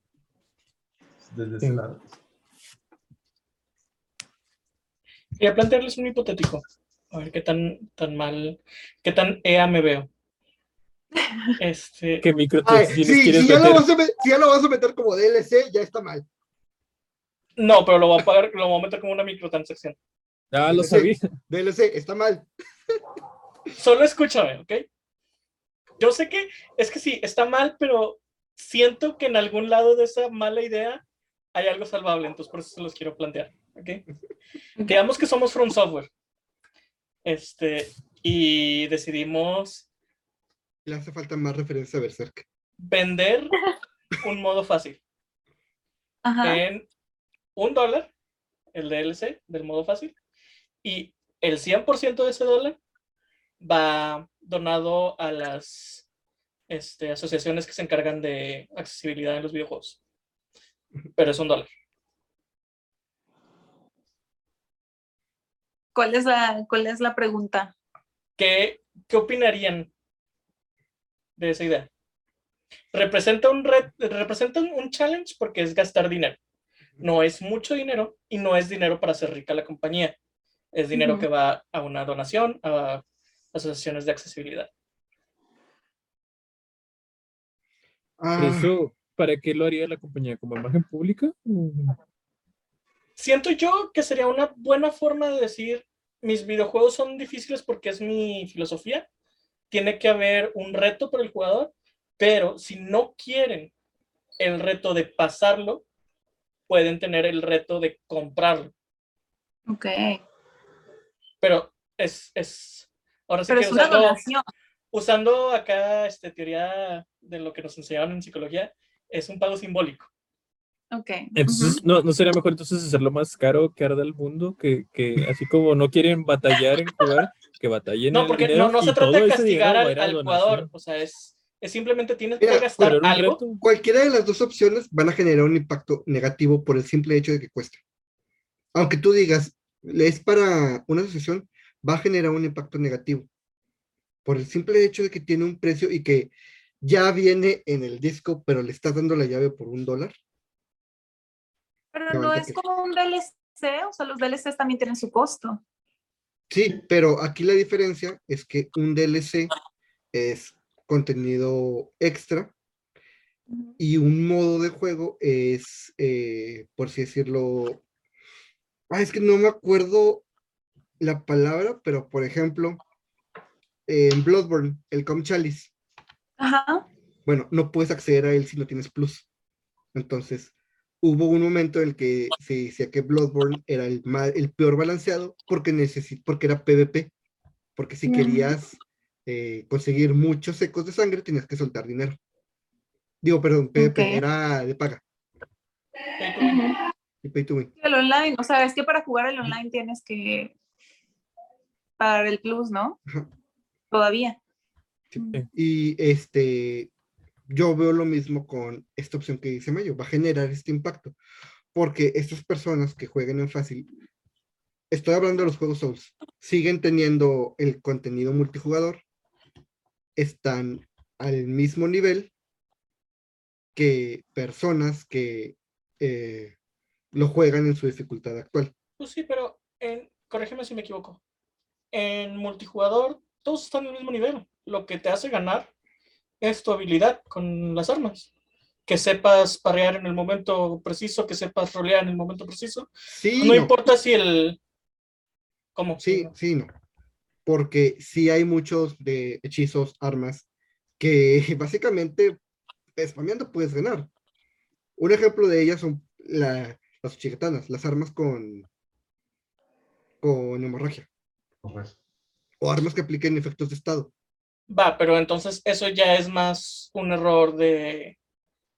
Desde ese Sí. lado. Quería plantearles un hipotético. A ver qué tan, tan mal, qué tan EA me veo. <laughs> Este, ¿Qué Ay, microtransacciones si, ya lo vas a met- si ya lo vas a meter como DLC, ya está mal. no, pero lo voy a pagar, lo voy a meter como una microtransacción. Ah, lo Sí. sabía. DLC, está mal. Solo escúchame, ¿ok? Yo sé que es que sí, está mal, pero siento que en algún lado de esa mala idea hay algo salvable, entonces por eso se los quiero plantear, <laughs> ¿ok? Digamos que somos From Software. Este, y decidimos Le hace falta más referencia a Berserk. vender un modo fácil Ajá. en un dólar, el DLC del modo fácil, y el 100% de ese dólar va donado a las este, asociaciones que se encargan de accesibilidad en los videojuegos. Pero es un dólar. ¿Cuál es la, cuál es la pregunta? ¿Qué, qué opinarían de esa idea? Representa un, red, representa un- un challenge porque es gastar dinero. No es mucho dinero y no es dinero para hacer rica la compañía. Es dinero que va a una donación a asociaciones de accesibilidad. Ah, eso, ¿para qué lo haría la compañía? ¿Como imagen pública? ¿O- Siento yo que sería una buena forma de decir, mis videojuegos son difíciles porque es mi filosofía. Tiene que haber un reto para el jugador, pero si no quieren el reto de pasarlo, pueden tener el reto de comprarlo. Ok. Pero es, es ahora sí Pero que es una usando, donación. usando acá este, teoría de lo que nos enseñaron en psicología, es un pago simbólico. Ok. Entonces, ¿no, ¿no sería mejor entonces hacerlo más caro que arda el mundo? Que, que así como no quieren batallar en jugar, que batallen No, el porque dinero no, no se trata de castigar al, al jugador. O sea, es, es simplemente tienes Mira, que gastar algo. reto. cualquiera de las dos opciones van a generar un impacto negativo por el simple hecho de que cuesta. Aunque tú digas, es para una asociación, va a generar un impacto negativo. Por el simple hecho de que tiene un precio y que ya viene en el disco, pero le estás dando la llave por un dólar. Pero no es que- como un DLC, o sea, los DLCs también tienen su costo. Sí, pero aquí la diferencia es que un DLC es contenido extra y un modo de juego es, eh, por así decirlo, ah, es que no me acuerdo la palabra, pero por ejemplo, en Bloodborne, el Com Chalice, Ajá. bueno, no puedes acceder a él si no tienes plus. Entonces, hubo un momento en el que se decía que Bloodborne era el, peor balanceado porque, necesi- porque era PvP. Porque si querías eh, conseguir muchos secos de sangre, tenías que soltar dinero. Digo, perdón, PvP, era de paga. Y pay to win. El online, o sea, es que para jugar el online tienes que pagar el plus, ¿no? Ajá. Todavía. Sí. Mm. Y este, yo veo lo mismo con esta opción que dice Mayo, va a generar este impacto, porque estas personas que jueguen en fácil, estoy hablando de los juegos Souls, siguen teniendo el contenido multijugador, están al mismo nivel que personas que eh, lo juegan en su dificultad actual. Pues sí, pero en, corrígeme si me equivoco. En multijugador, todos están al mismo nivel. Lo que te hace ganar es tu habilidad con las armas. Que sepas parrear en el momento preciso, que sepas rolear en el momento preciso. Sí, no, no. importa si el. ¿Cómo? Sí, sí, no. Porque sí hay muchos de hechizos, armas, que <laughs> básicamente spameando puedes ganar. Un ejemplo de ellas son la- las chicatanas, las armas con, con hemorragia, Pues, o armas que apliquen efectos de estado. Va, pero entonces eso ya es más un error de,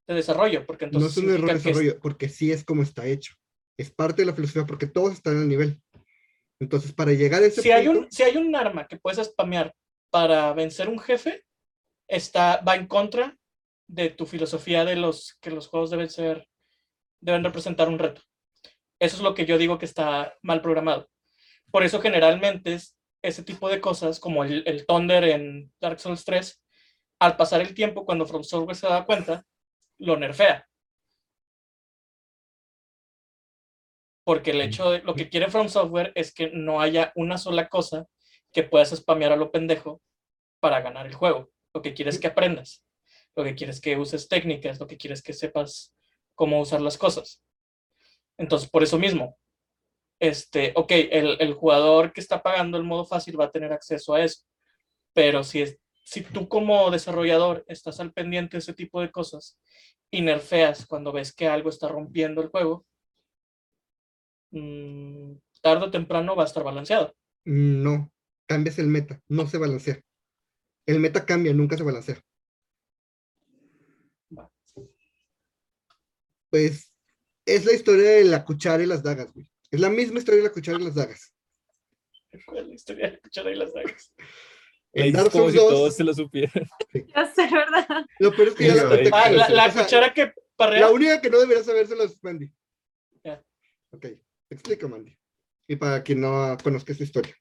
de desarrollo, porque No entonces es un error de es- desarrollo, porque sí es como está hecho. Es parte de la filosofía, porque todos están al nivel. Entonces, para llegar a ese si hay, punto, un, si hay un arma que puedes spamear para vencer un jefe, está, va en contra de tu filosofía de los que los juegos deben ser, deben representar un reto. Eso es lo que yo digo que está mal programado. Por eso generalmente ese tipo de cosas, como el, el Thunder en Dark Souls 3, al pasar el tiempo, cuando From Software se da cuenta, lo nerfea. Porque el hecho de lo que quiere From Software es que no haya una sola cosa que puedas spamear a lo pendejo para ganar el juego. Lo que quieres es que aprendas. Lo que quieres es que uses técnicas, lo que quieres es que sepas cómo usar las cosas. Entonces, por eso mismo, este, ok, el, el jugador que está pagando el modo fácil va a tener acceso a eso. Pero si, es, si tú como desarrollador estás al pendiente de ese tipo de cosas y nerfeas cuando ves que algo está rompiendo el juego, mm, tarde o temprano va a estar balanceado. no, cambias el meta, no se balancea. El meta cambia, nunca se balancea. Pues es la historia de la cuchara y las dagas, güey. Es la misma historia de la cuchara y las dagas. ¿Cuál es la historia de la cuchara y las dagas? La En Dark como Souls si 2, todos se lo supieran. Ya sé, ¿verdad? lo peor es que ya la conté Ah, la, la cuchara que La parrea. única que no debería sabérselo es Mandy. Ya. Ok, te explico, Mandy. Y para quien no conozca esta historia.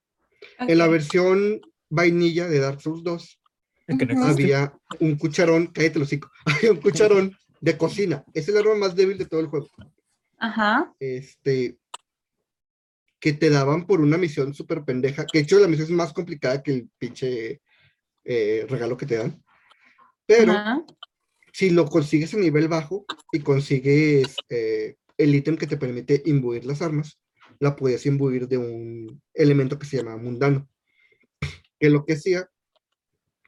En la versión vainilla de Dark Souls 2, El que no había un cucharón, cállate los hocico, <laughs> había un cucharón de cocina. Es el arma más débil de todo el juego. Ajá. Este, que te daban por una misión súper pendeja, que de hecho la misión es más complicada que el pinche eh, regalo que te dan. Pero si lo consigues a nivel bajo y consigues eh, el ítem que te permite imbuir las armas, la puedes imbuir de un elemento que se llama mundano. Que lo que hacía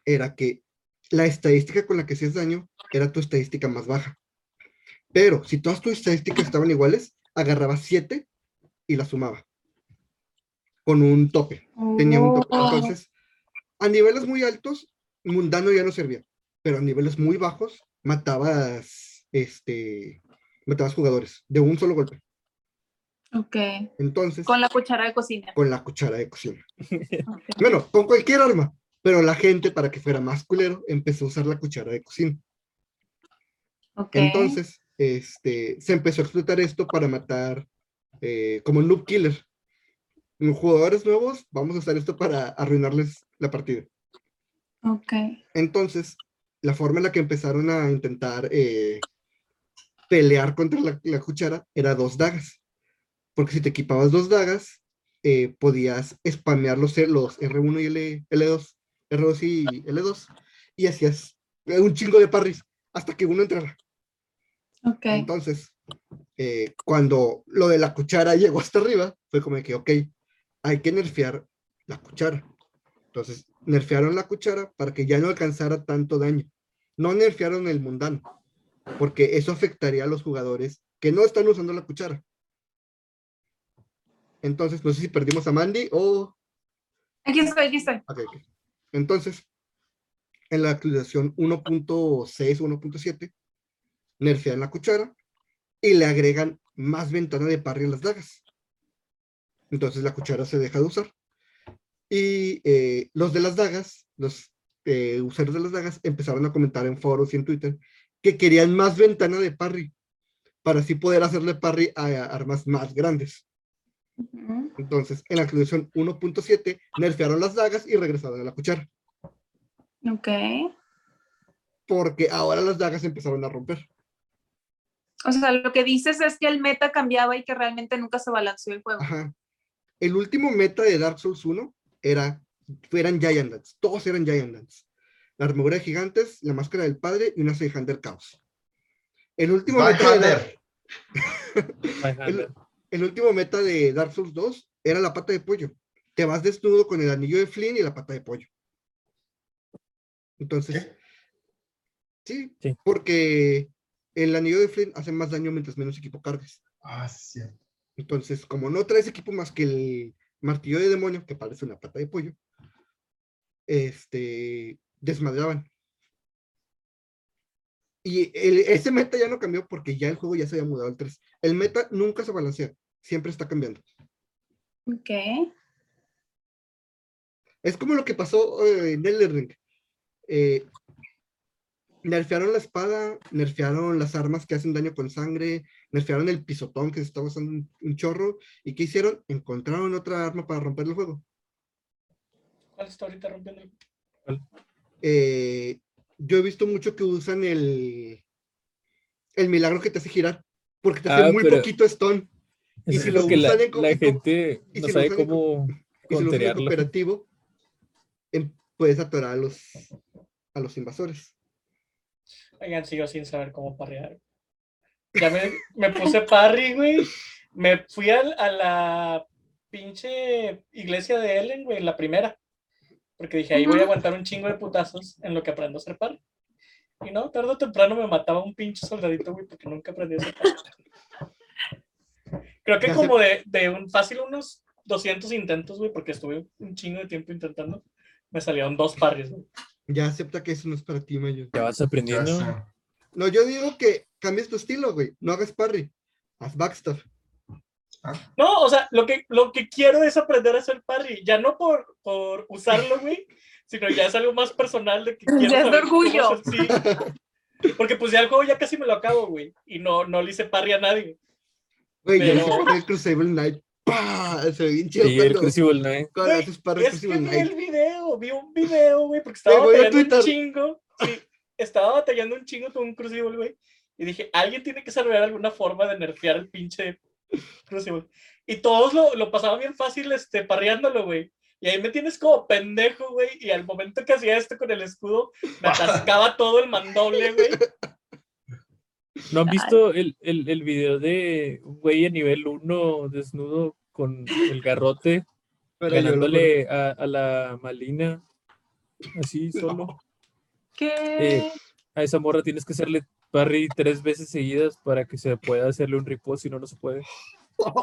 era que la estadística con la que hacías daño era tu estadística más baja. Pero si todas tus estadísticas estaban iguales, agarraba 7 y la sumaba. Con un tope. Tenía un tope. Oh. Entonces, a niveles muy altos, mundano ya no servía. Pero a niveles muy bajos, matabas este matabas jugadores de un solo golpe. Ok. Entonces, Con la cuchara de cocina. con la cuchara de cocina. Ok. Bueno, con cualquier arma. Pero la gente, para que fuera más culero, empezó a usar la cuchara de cocina. Ok. Entonces, este, se empezó a explotar esto para matar eh, como noob killer. Jugadores nuevos, vamos a usar esto para arruinarles la partida. Ok. Entonces, la forma en la que empezaron a intentar eh, pelear contra la, la cuchara era dos dagas. Porque si te equipabas dos dagas, eh, podías spamear los, los R1 y L, L2, R2 y L2, y hacías un chingo de parries hasta que uno entrara. Ok. Entonces, eh, cuando lo de la cuchara llegó hasta arriba, fue como que, ok, hay que nerfear la cuchara. Entonces, nerfearon la cuchara para que ya no alcanzara tanto daño. No nerfearon el mundano, porque eso afectaría a los jugadores que no están usando la cuchara. Entonces, no sé si perdimos a Mandy o Aquí estoy, aquí estoy. Entonces, en la actualización 1.6 o 1.7, nerfean la cuchara y le agregan más ventana de parry a las dagas. Entonces la cuchara se deja de usar. Y eh, los de las dagas, los eh, usuarios de las dagas, empezaron a comentar en foros y en Twitter que querían más ventana de parry para así poder hacerle parry a, a armas más grandes. Entonces, en la actualización 1.7, nerfearon las dagas y regresaron a la cuchara. Ok. Porque ahora las dagas empezaron a romper. O sea, lo que dices es que el meta cambiaba y que realmente nunca se balanceó el juego. Ajá. El último meta de Dark Souls 1 era, eran Giant Dance. Todos eran Giant Dance. La armadura de gigantes, la máscara del padre y una Seihander Chaos. El último, meta de Dark, <laughs> el último meta de Dark Souls 2 era la pata de pollo. Te vas desnudo con el anillo de Flynn y la pata de pollo. Entonces, sí, Sí. porque el anillo de Flynn hace más daño mientras menos equipo cargues. Ah, sí. cierto. Entonces, como no traes equipo más que el martillo de demonio, que parece una pata de pollo, este, desmadraban. Y el- ese meta ya no cambió porque ya el juego ya se había mudado al 3. El meta nunca se balancea, siempre está cambiando. Ok. Es como lo que pasó eh, en Elden Ring. Eh, nerfearon la espada, nerfearon las armas que hacen daño con sangre, nerfearon el pisotón que se estaba usando un, un chorro. ¿Y qué hicieron? Encontraron otra arma para romper el juego. ¿Cuál está ahorita rompiendo? Eh, yo he visto mucho que usan el, el milagro que te hace girar, porque te hace Ah, muy pero- poquito stun. Y si lo que la, usan en la gente y no si lo sabe usan cómo Y si lo usan en cooperativo, em- puedes atorar a los, a los invasores. Oigan, sigo sin saber cómo parrear. Ya me, me puse parry, güey. Me fui al- a, la pinche iglesia de Ellen, güey, la primera. Porque dije, ahí voy a aguantar un chingo de putazos en lo que aprendo a hacer parry. Y no, tarde o temprano me mataba un pinche soldadito, güey, porque nunca aprendí a hacer parry. Creo que como de, de un fácil unos 200 intentos, güey, porque estuve un chingo de tiempo intentando, me salieron dos parries, güey. Ya acepta que eso no es para ti, Mayo. Ya vas aprendiendo. No, yo digo que cambies tu estilo, güey. No hagas parry. Haz backstuff. No, o sea, lo que, lo que quiero es aprender a hacer parry, ya no por, por usarlo, <laughs> güey, sino ya es algo más personal de que quiero Ya es de orgullo. hacer- sí. Porque pues ya el juego ya casi me lo acabo, güey, y no, no le hice parry a nadie. Güey, yo Pero- hice parry el Crucible Knight. ¡Pah! Se ve bien chido Sí, el Crucible Knight. cuando haces parry el Es que Crucible vi el video, vi un video, güey, porque estaba batallando un chingo, sí, estaba batallando un chingo con un Crucible, güey, y dije, alguien tiene que saber alguna forma de nerfear el pinche Crucible. Y todos lo, lo pasaban bien fácil, este, parreándolo, güey. Y ahí me tienes como pendejo, güey. Y al momento que hacía esto con el escudo, me atascaba todo el mandoble, güey. ¿No han visto el, el, el video de un güey a nivel 1 desnudo con el garrote <laughs> Pero lo- ganándole a, a la Malina? Así solo. ¿Qué? Eh, a esa morra tienes que hacerle parry tres veces seguidas para que se pueda hacerle un riposte, si no, no se puede.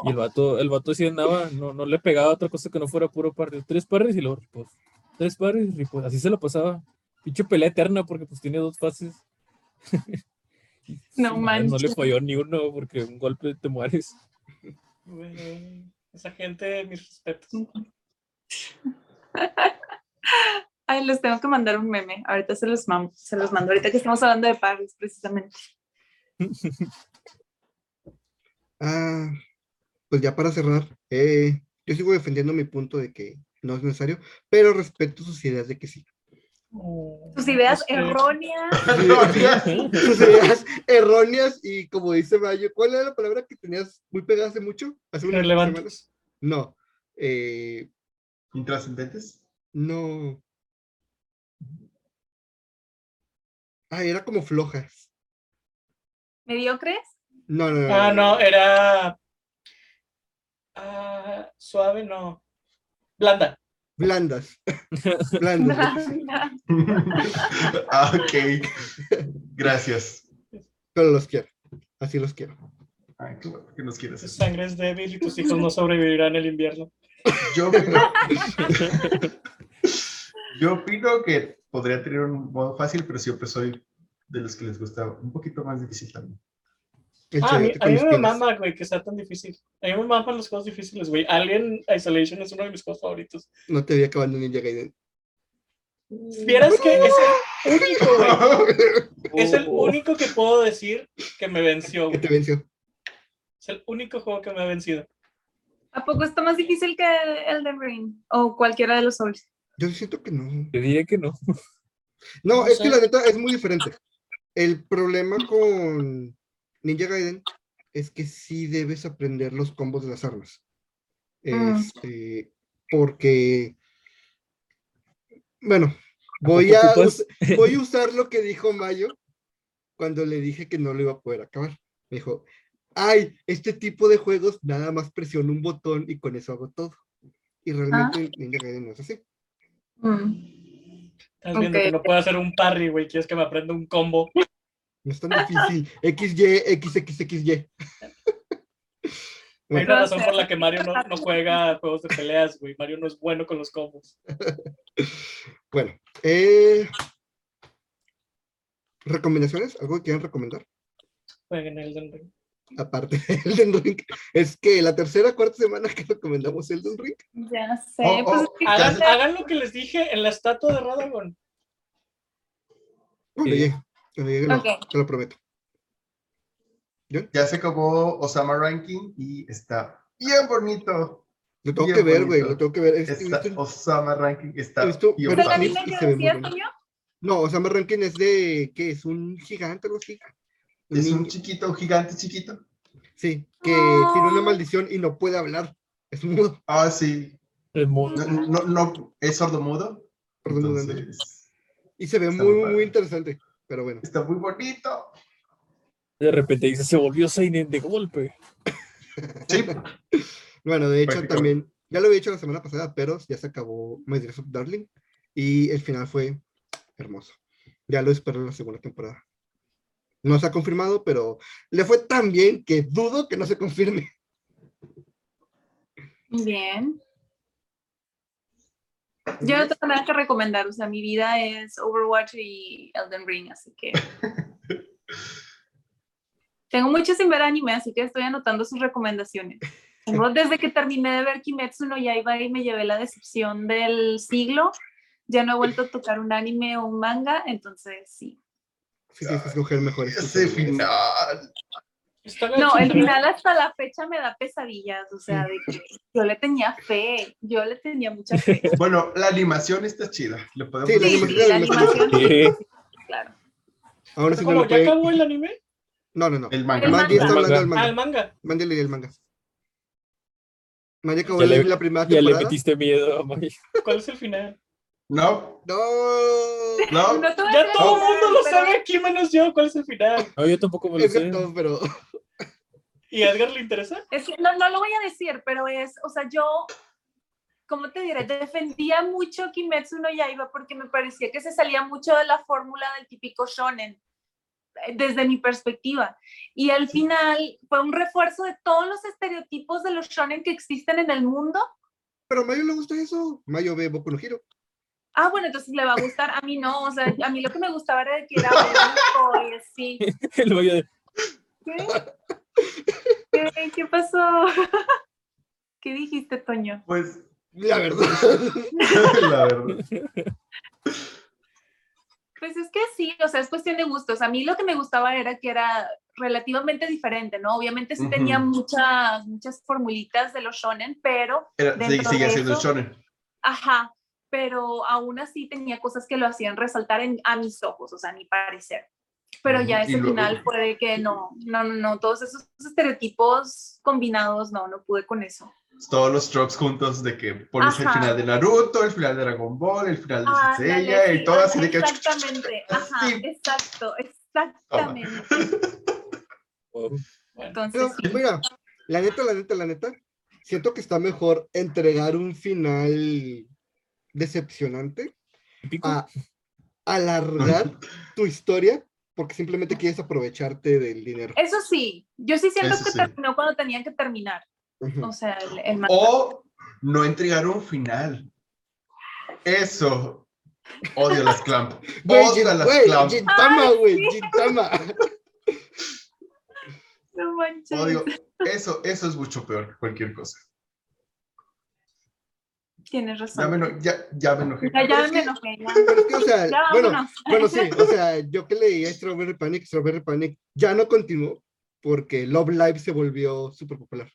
Y el vato, el vato sí andaba, no, no le pegaba otra cosa que no fuera puro parry. Tres parries y luego riposte. Tres parries y riposte. Así se lo pasaba. Pinche pelea eterna porque pues tiene dos fases. <laughs> No madre, No le manches. falló ni uno porque un golpe te mueres. Esa gente, mis respetos. <laughs> Ay, les tengo que mandar un meme. Ahorita se los, mam- se los mando. Ahorita que estamos hablando de parries, precisamente. <laughs> Ah, pues ya para cerrar, eh, yo sigo defendiendo mi punto de que no es necesario, pero respeto sus ideas de que sí. Tus ideas Este, erróneas. <laughs> sus ideas erróneas y como dice Mayo, ¿cuál era la palabra que tenías muy pegada hace mucho? Hace unas semanas. No, eh, ¿Intrascendentes? no. Ah, era como flojas. ¿Mediocres? No, no, no. Ah, no, era. Ah, suave, no. Blanda. Blandas. Blandas. <laughs> ah, ok. Gracias. Pero los quiero. Así los quiero. Ay, qué bueno que nos quieres Tu sangre es débil y tus hijos no sobrevivirán el invierno. Yo opino, yo opino que podría tener un modo fácil, pero siempre soy de los que les gusta un poquito más difícil también. El Ah, a mí, a me mama, güey, que sea tan difícil. A mí me maman los juegos difíciles, güey. Alien Isolation es uno de mis juegos favoritos. No te vi acabando Ninja Gaiden. Vieras que es el <laughs> único, güey. Es el Oh. único que puedo decir que me venció, que te venció. Es el único juego que me ha vencido. ¿A poco está más difícil que Elden Ring? O cualquiera de los Souls. Yo siento que no. Te diría que no. No, No es sé. que la neta es muy diferente. El problema con Ninja Gaiden es que sí debes aprender los combos de las armas. Mm. Este, porque, bueno, voy a, voy <laughs> a usar lo que dijo Mayo cuando le dije que no lo iba a poder acabar. Me dijo, ay, este tipo de juegos nada más presiono un botón y con eso hago todo. Y realmente Ninja Gaiden no es así. Mm. Estás viendo que no puedo hacer un parry, güey. Quieres que me aprenda un combo. No es tan difícil. XY, XXXY. Hay una razón por la que Mario no, no juega juegos de peleas, güey. Mario no es bueno con los combos. bueno. eh, ¿Recomendaciones? ¿Algo que quieran recomendar? Jueguen Elden Ring. Aparte de Elden Ring. Es que la tercera cuarta semana que recomendamos Elden Ring. Ya sé. Oh, pues oh, es que- Hagan, Ya- hagan lo que les dije en la estatua de Radagon. Sí. Llegue. Cuando llegue, lo- Ok. te lo prometo. Ya se acabó Osama Ranking y está bien bonito. Lo tengo Bien que ver, güey. Lo tengo que ver. Es- he Está, visto- Osama Ranking está he visto bien ¿Es varios el padre. clips anime y que se ve muy decías, bueno. Toño? No, Osama Rankin es de. ¿Qué? ¿Es un gigante algo así? Un Es un chiquito, gigante chiquito. Sí, que Ah. tiene una maldición y no puede hablar. Es mudo. Ah, sí. Es muy- No, no, no, es sordomudo. Perdón, Entonces, Y se ve muy, muy interesante. Pero bueno. está muy bonito. De repente dice, se volvió Seinen de golpe. Sí. <laughs> Bueno, de hecho también, ya lo había hecho la semana pasada, pero ya se acabó My Dress of Darling y el final fue hermoso. Ya lo espero en la segunda temporada. No se ha confirmado, pero le fue tan bien que dudo que no se confirme. Bien. Yo no tengo nada que recomendar, o sea, mi vida es Overwatch y Elden Ring, así que. <laughs> Tengo mucho sin ver anime, así que estoy anotando sus recomendaciones. Tengo <laughs> desde que terminé de ver Kimetsu no Yaiba y me llevé la decepción del siglo, ya no he vuelto a tocar un anime o un manga, entonces sí. Sí, tienes que escoger mejor. Ese final. No, el final hasta la fecha me da pesadillas, o sea, de que yo le tenía fe, yo le tenía mucha fe. <laughs> Bueno, la animación está chida. Le podemos Sí, la Sí, animación, sí, claro. Ahora sí no ¿Cómo? lo ¿Ya puede. acabó el anime? No, no, no. El manga. El Mandy está manga. hablando del Ah, el manga. manga. Mandy leí el manga. Mandy acabó Ya le- la primera Ya le temporada. metiste miedo a Maya. ¿Cuál es el final? No, No. no. Ya todo el mundo lo sabe aquí menos yo. ¿Cuál es el final? No, yo tampoco me lo sé. pero ¿Y a Edgar le interesa? pero es que no, no lo voy a decir, pero es, o sea, yo, ¿cómo te diré? Defendía mucho Kimetsu no Yaiba porque me parecía que se salía mucho de la fórmula del típico shonen, eh, desde mi perspectiva. Y al final fue un refuerzo de todos los estereotipos de los shonen que existen en el mundo. pero a Mayo le gusta eso. Mayo ve Boku no Hero. Ah, bueno, entonces le va a gustar. A mí no, o sea, a mí lo que me gustaba era que era bonito y así. <laughs> El de, ¿Qué? ¿Qué, ¿Qué pasó? <laughs> ¿Qué dijiste, Toño? Pues, La verdad. <laughs> la verdad. Pues es que sí, o sea, es cuestión de gustos. A mí lo que me gustaba era que era relativamente diferente, ¿no? Obviamente sí tenía muchas, muchas formulitas de los shonen, pero, Era, Dentro sigue, de siendo el eso- shonen. ajá, pero aún así tenía cosas que lo hacían resaltar en, a mis ojos, o sea, a mi parecer. Pero ya ese luego- final fue de que no, no, no, no, todos esos estereotipos combinados, no, no pude con eso. todos los tropes juntos de que pones el final de Naruto, el final de Dragon Ball, el final de Ah, Senseiya ándale, y sí, todo así de que... Exactamente, ajá, Sí. exacto, exactamente. <laughs> Entonces, Pero, sí. mira, la neta, la neta, la neta, siento que está mejor entregar un final decepcionante a alargar tu historia porque simplemente quieres aprovecharte del dinero. Eso sí, yo sí siento Eso que sí. terminó cuando tenía que terminar. O sea, el, el. O no entregar un final. Eso. Odio las clamp. <laughs> Güey, Odio las güey, clamp. Gintama, güey, Gintama. <laughs> No manches. Odio. Eso, eso es mucho peor que cualquier cosa. Tienes Ya razón. me, eno- ya, ya me enojé. Ya, ya me que- enojé. Ya, <laughs> Pero es que, o sea, Ya, bueno, bueno, sí, o sea, <laughs> yo que leí Strawberry Panic, Strawberry Panic ya no continuó porque Love Live se volvió súper popular.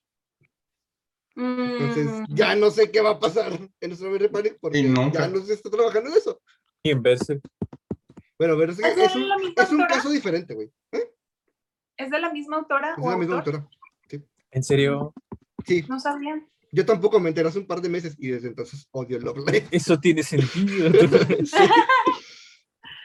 Entonces, Mm, ya no sé qué va a pasar en Strawberry Panic porque ya no se está trabajando en eso. Y en Berserk. Bueno, pero es, ¿Es de es un, es caso diferente, güey. ¿Es de la misma autora Es o la misma autor? autora. En serio, Sí, No sabía. Yo tampoco me enteré hace un par de meses y desde entonces odio Love Live. eso tiene sentido. <laughs>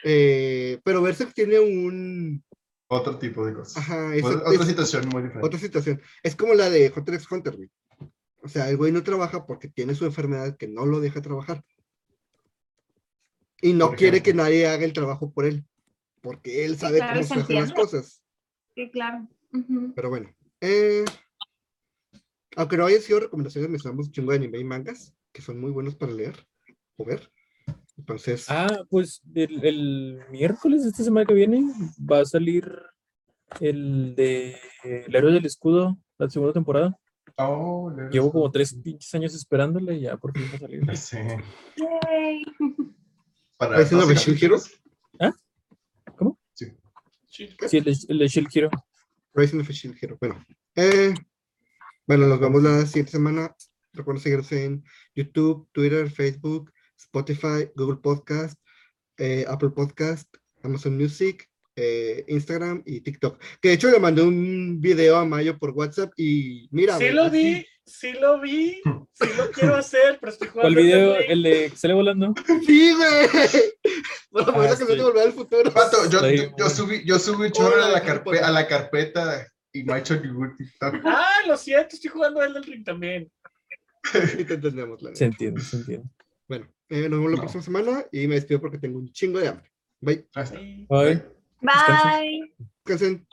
Eh, pero Berserk tiene un... Otro tipo de cosas. Ajá, es, Otra, es situación muy diferente. otra situación. Es como la de Hunter x Hunter, güey. O sea, el güey no trabaja porque tiene su enfermedad que no lo deja trabajar. Y no quiere que nadie haga el trabajo por él. Porque él sabe claro, cómo se se hacen las cosas. Sí, claro. Ujú. Pero bueno. eh, aunque no hayan sido recomendaciones, mencionamos un chingo de anime y mangas que son muy buenos para leer o ver. Entonces, Ah, pues el, el miércoles de esta semana que viene va a salir el de El héroe del escudo, la segunda temporada. Oh, le- Llevo como tres pinches años esperándole y ya por fin va a salir. <laughs> Sí. Yay. Para ¿Es una 12 Shield Hero? capítulos. Sí. Sí, el de, el de Shield Hero. Rising of a Shield Hero. Bueno, eh, bueno, nos vemos la siguiente semana. Recuerden seguirnos en YouTube, Twitter, Facebook, Spotify, Google Podcast, eh, Apple Podcast, Amazon Music, eh, Instagram y TikTok. Que de hecho le mandé un video a Mayo por WhatsApp y mira. Sí lo así- vi, sí lo vi, sí lo <laughs> quiero hacer, pero estoy ¿Cuál jugando. video? Elden Ring. El de que sale volando. <laughs> Sí, güey. Bueno, Ah, bueno, que no sí. te volver al futuro. Pato, yo, yo, subí, yo subí un chorro a la, Hola, carpe- Pato. a la carpeta y me ha hecho ningún TikTok. Ah, lo siento, estoy jugando Elden Ring también. Sí, te entendemos, la Se entiende, se entiende. Bueno, eh, nos vemos la No. próxima semana y me despido porque tengo un chingo de hambre. Bye. Sí. Bye. Bye. Descansen.